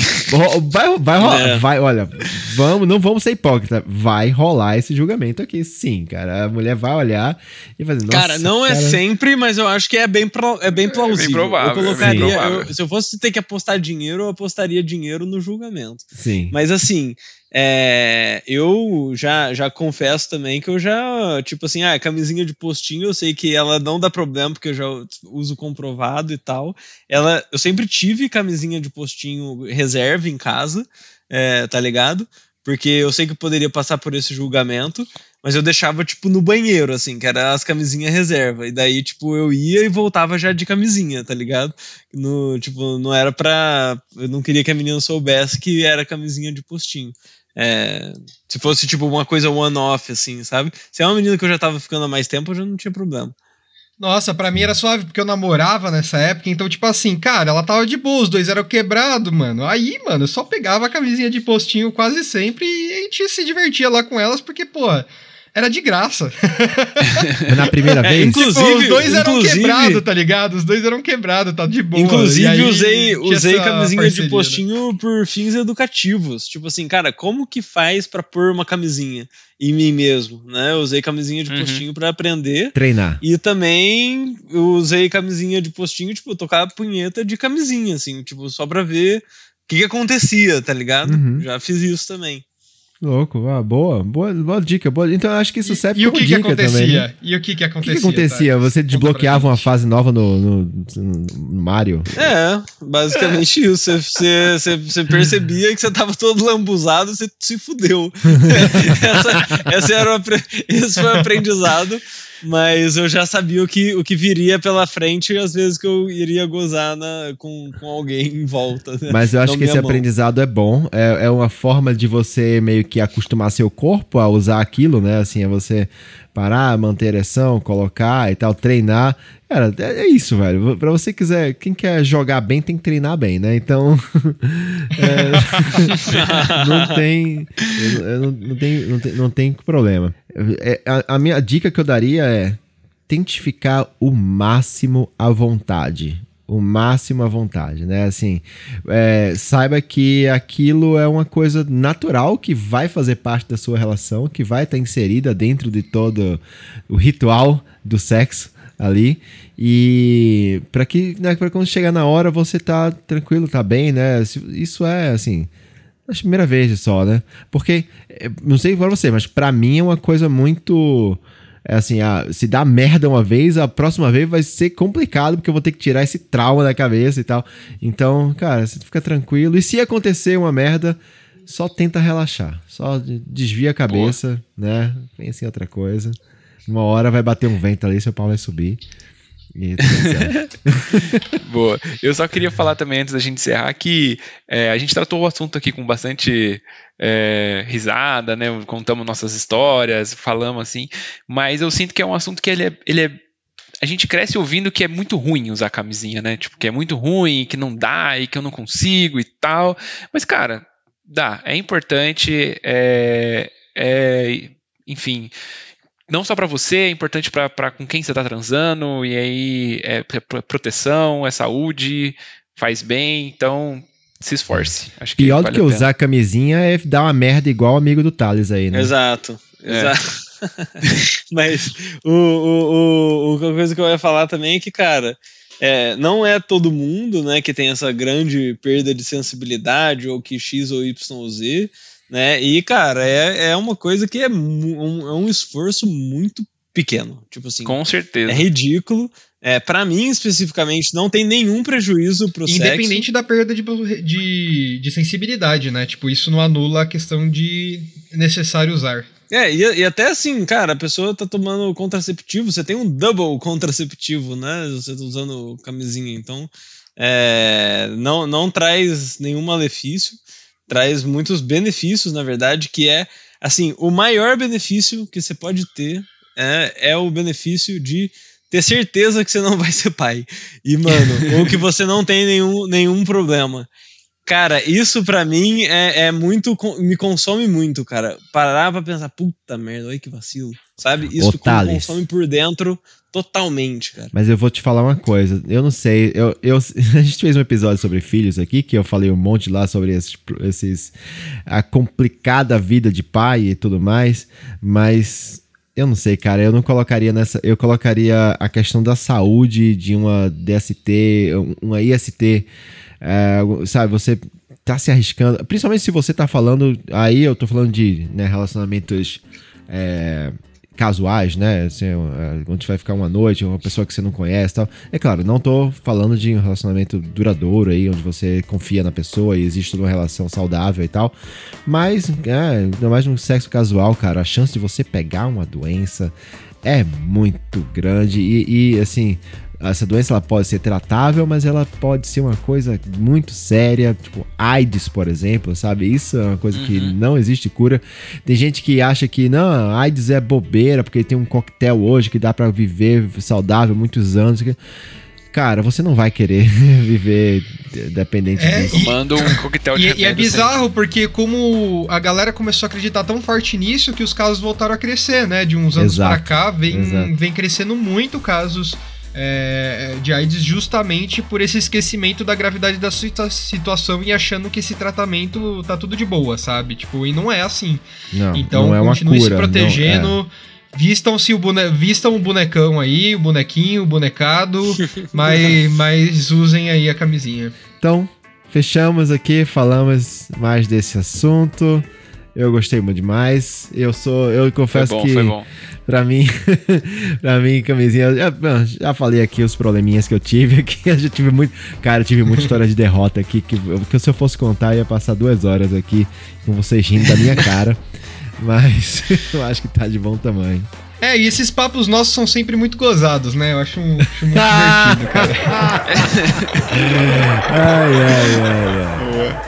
vai, vai rolar, É. vai, olha, vamos, não vamos ser hipócritas, vai rolar esse julgamento aqui, sim, cara. A mulher vai olhar e vai dizer, nossa, Cara, não é cara, sempre, mas eu acho que é bem, pro- é bem plausível. provável, eu colocaria, é bem provável. eu- se eu fosse ter que apostar dinheiro, eu apostaria dinheiro no julgamento. Sim. Mas assim, é, eu já, já confesso também que eu já, tipo assim, ah, camisinha de postinho, eu sei que ela não dá problema, porque eu já uso comprovado e tal. Ela, eu sempre tive camisinha de postinho reserva em casa, é, tá ligado? Porque eu sei que eu poderia passar por esse julgamento, mas eu deixava, tipo, no banheiro, assim, que era as camisinhas reserva. E daí, tipo, eu ia e voltava já de camisinha, tá ligado? No, tipo, não era pra. Eu não queria que a menina soubesse que era camisinha de postinho. É, se fosse, tipo, uma coisa one-off, assim, sabe? Se é uma menina que eu já tava ficando há mais tempo, eu já não tinha problema. Nossa, pra mim era suave, porque eu namorava nessa época, então, tipo assim, cara, ela tava de boa, os dois eram quebrados, mano. Aí, mano, eu só pegava a camisinha de postinho quase sempre e a gente se divertia lá com elas, porque, pô, era de graça. Na primeira É, vez, inclusive- Tipo, os dois eram quebrados, tá ligado? Os dois eram quebrados, tá de boa. Inclusive, aí usei, usei camisinha parceria, de né? postinho por fins educativos. Tipo assim, cara, como que faz pra pôr uma camisinha em mim mesmo, né? Eu usei camisinha de Uhum. postinho pra aprender. treinar. E também usei camisinha de postinho, tipo, tocar punheta de camisinha, assim, tipo, só pra ver o que, que acontecia, tá ligado? Uhum. Já fiz isso também. Louco, ah, boa, boa, boa dica. Boa. Então eu acho que isso serve E, e o como dica acontecia? também. Né? E o que, que O acontecia? que, que acontecia? Thales? Você desbloqueava uma fase nova no, no, no Mario? É, basicamente isso. Você, você, você, percebia que você tava todo lambuzado, você se fudeu. essa, essa era o, esse foi o aprendizado, mas eu já sabia o que, o que viria pela frente e às vezes que eu iria gozar na, com, com alguém em volta. né? Mas eu acho Não que esse mão. aprendizado é bom. É, é uma forma de você meio que acostumar seu corpo a usar aquilo, né? Assim, é você parar, manter a ereção, colocar e tal, treinar. Cara, é, é isso, velho. Pra você quiser, quem quer jogar bem tem que treinar bem, né? Então. é, não tem. não tem, não, tem, não tem problema. É, a, a minha dica que eu daria é tente ficar o máximo à vontade. O máximo à vontade, né? Assim, é, saiba que aquilo é uma coisa natural que vai fazer parte da sua relação, que vai estar inserida dentro de todo o ritual do sexo ali. E para que, né, para quando chegar na hora você tá tranquilo, tá bem, né? Isso é assim, a primeira vez só, né? Porque, é, não sei pra você, mas pra mim é uma coisa muito. É assim, ah, se dá merda uma vez, a próxima vez vai ser complicado, porque eu vou ter que tirar esse trauma da cabeça e tal. Então, cara, você fica tranquilo. E se acontecer uma merda, só tenta relaxar. Só de- desvia a cabeça, né? Pensa em outra coisa. Uma hora vai bater um vento ali, seu pau vai subir. Tá. Boa. Eu só queria falar também, antes da gente encerrar, que é, a gente tratou o assunto aqui com bastante é, risada, né? Contamos nossas histórias, falamos assim, mas eu sinto que é um assunto que ele é. Ele é a gente cresce ouvindo que é muito ruim usar camisinha, né? Tipo, que é muito ruim, que não dá e que eu não consigo e tal. Mas, cara, dá. É importante. É, é, enfim, não só pra você, é importante pra com quem você tá transando, e aí é p- proteção, é saúde, faz bem, então se esforce. Acho que Pior do vale que a usar camisinha é dar uma merda igual o amigo do Thales aí, né? Exato. É. Exato. Mas o, o, o, o- a coisa que eu ia falar também é que, cara, é, não é todo mundo né, que tem essa grande perda de sensibilidade ou que X ou Y Z, né? E, cara, é, é uma coisa que é um, é um esforço muito pequeno. Tipo assim, Com certeza. é ridículo. É, para mim, especificamente, não tem nenhum prejuízo pro sexo. Independente da perda de, de, de sensibilidade, né? Tipo, isso não anula a questão de necessário usar. É, e, e até assim, cara, a pessoa tá tomando contraceptivo, você tem um double contraceptivo, né? Você tá usando camisinha, então é, não, não traz nenhum malefício, traz muitos benefícios, na verdade, que é, assim, o maior benefício que você pode ter é, é o benefício de ter certeza que você não vai ser pai. E, mano, ou que você não tem nenhum, nenhum problema. Cara, isso pra mim é, é muito. me consome muito, cara. Parar pra pensar, puta merda, olha que vacilo. Sabe? Isso me consome por dentro totalmente, cara. Mas eu vou te falar uma coisa. Eu não sei. Eu, eu, a gente fez um episódio sobre filhos aqui, que eu falei um monte lá sobre esses, esses a complicada vida de pai e tudo mais. Mas eu não sei, cara. Eu não colocaria nessa. Eu colocaria a questão da saúde de uma DST, uma IST. é, sabe, você tá se arriscando. Principalmente se você tá falando. Aí eu tô falando de né, relacionamentos. é, casuais, né? Assim, é, onde vai ficar uma noite, uma pessoa que você não conhece tal. É claro, não tô falando de um relacionamento duradouro aí, onde você confia na pessoa e existe uma relação saudável e tal. Mas, é, ainda mais no sexo casual, cara, a chance de você pegar uma doença é muito grande e, e, assim. Essa doença ela pode ser tratável, mas ela pode ser uma coisa muito séria, tipo AIDS, por exemplo, sabe? Isso é uma coisa que não existe cura. Tem gente que acha que não, AIDS é bobeira, porque tem um coquetel hoje que dá pra viver saudável muitos anos. Cara, você não vai querer viver dependente É, disso. e- Tomando um coquetel de E, e é remédio bizarro porque como a galera começou a acreditar tão forte nisso que os casos voltaram a crescer, né? De uns anos Exato, pra cá, vem, exato. vem crescendo muito casos é, de AIDS justamente por esse esquecimento da gravidade da situa- situação e achando que esse tratamento tá tudo de boa, sabe? Tipo, e não é assim. Não, Então não é uma continue cura. se protegendo. não- é. Vistam-se o bone... Vistam o bonecão aí, o bonequinho, o bonecado, mas, mas usem aí a camisinha. Então, fechamos aqui, falamos mais desse assunto. Eu gostei muito demais. Eu sou. Eu Foi confesso bom, que. foi bom. Pra mim, pra mim, camisinha. Já, já falei aqui os probleminhas que eu tive aqui. Eu já tive muito. Cara, eu tive muita história de derrota aqui. Que, que se eu fosse contar, eu ia passar duas horas aqui com vocês rindo da minha cara. Mas eu acho que tá de bom tamanho. É, e esses papos nossos são sempre muito gozados, né? Eu acho, um, acho muito divertido, cara. Ai, ai, ai,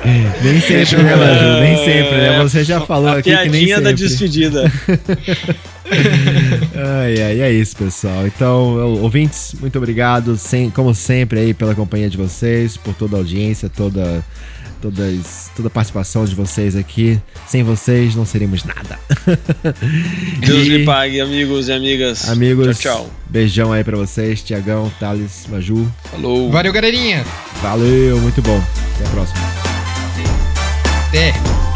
ai. Nem sempre, né, Maju? Nem sempre, né? Você já falou A aqui que nem piadinha da sempre. despedida. Ai, ai, é isso, pessoal. Então, ouvintes, muito obrigado, sem, como sempre, aí pela companhia de vocês, por toda a audiência, toda, todas, toda a participação de vocês aqui. Sem vocês, não seríamos nada. Deus E, lhe pague, amigos e amigas. Amigos, Tchau, tchau. beijão aí pra vocês, Tiagão, Thales, Maju. Falou. Valeu, galerinha. Valeu, muito bom. Até a próxima. Até.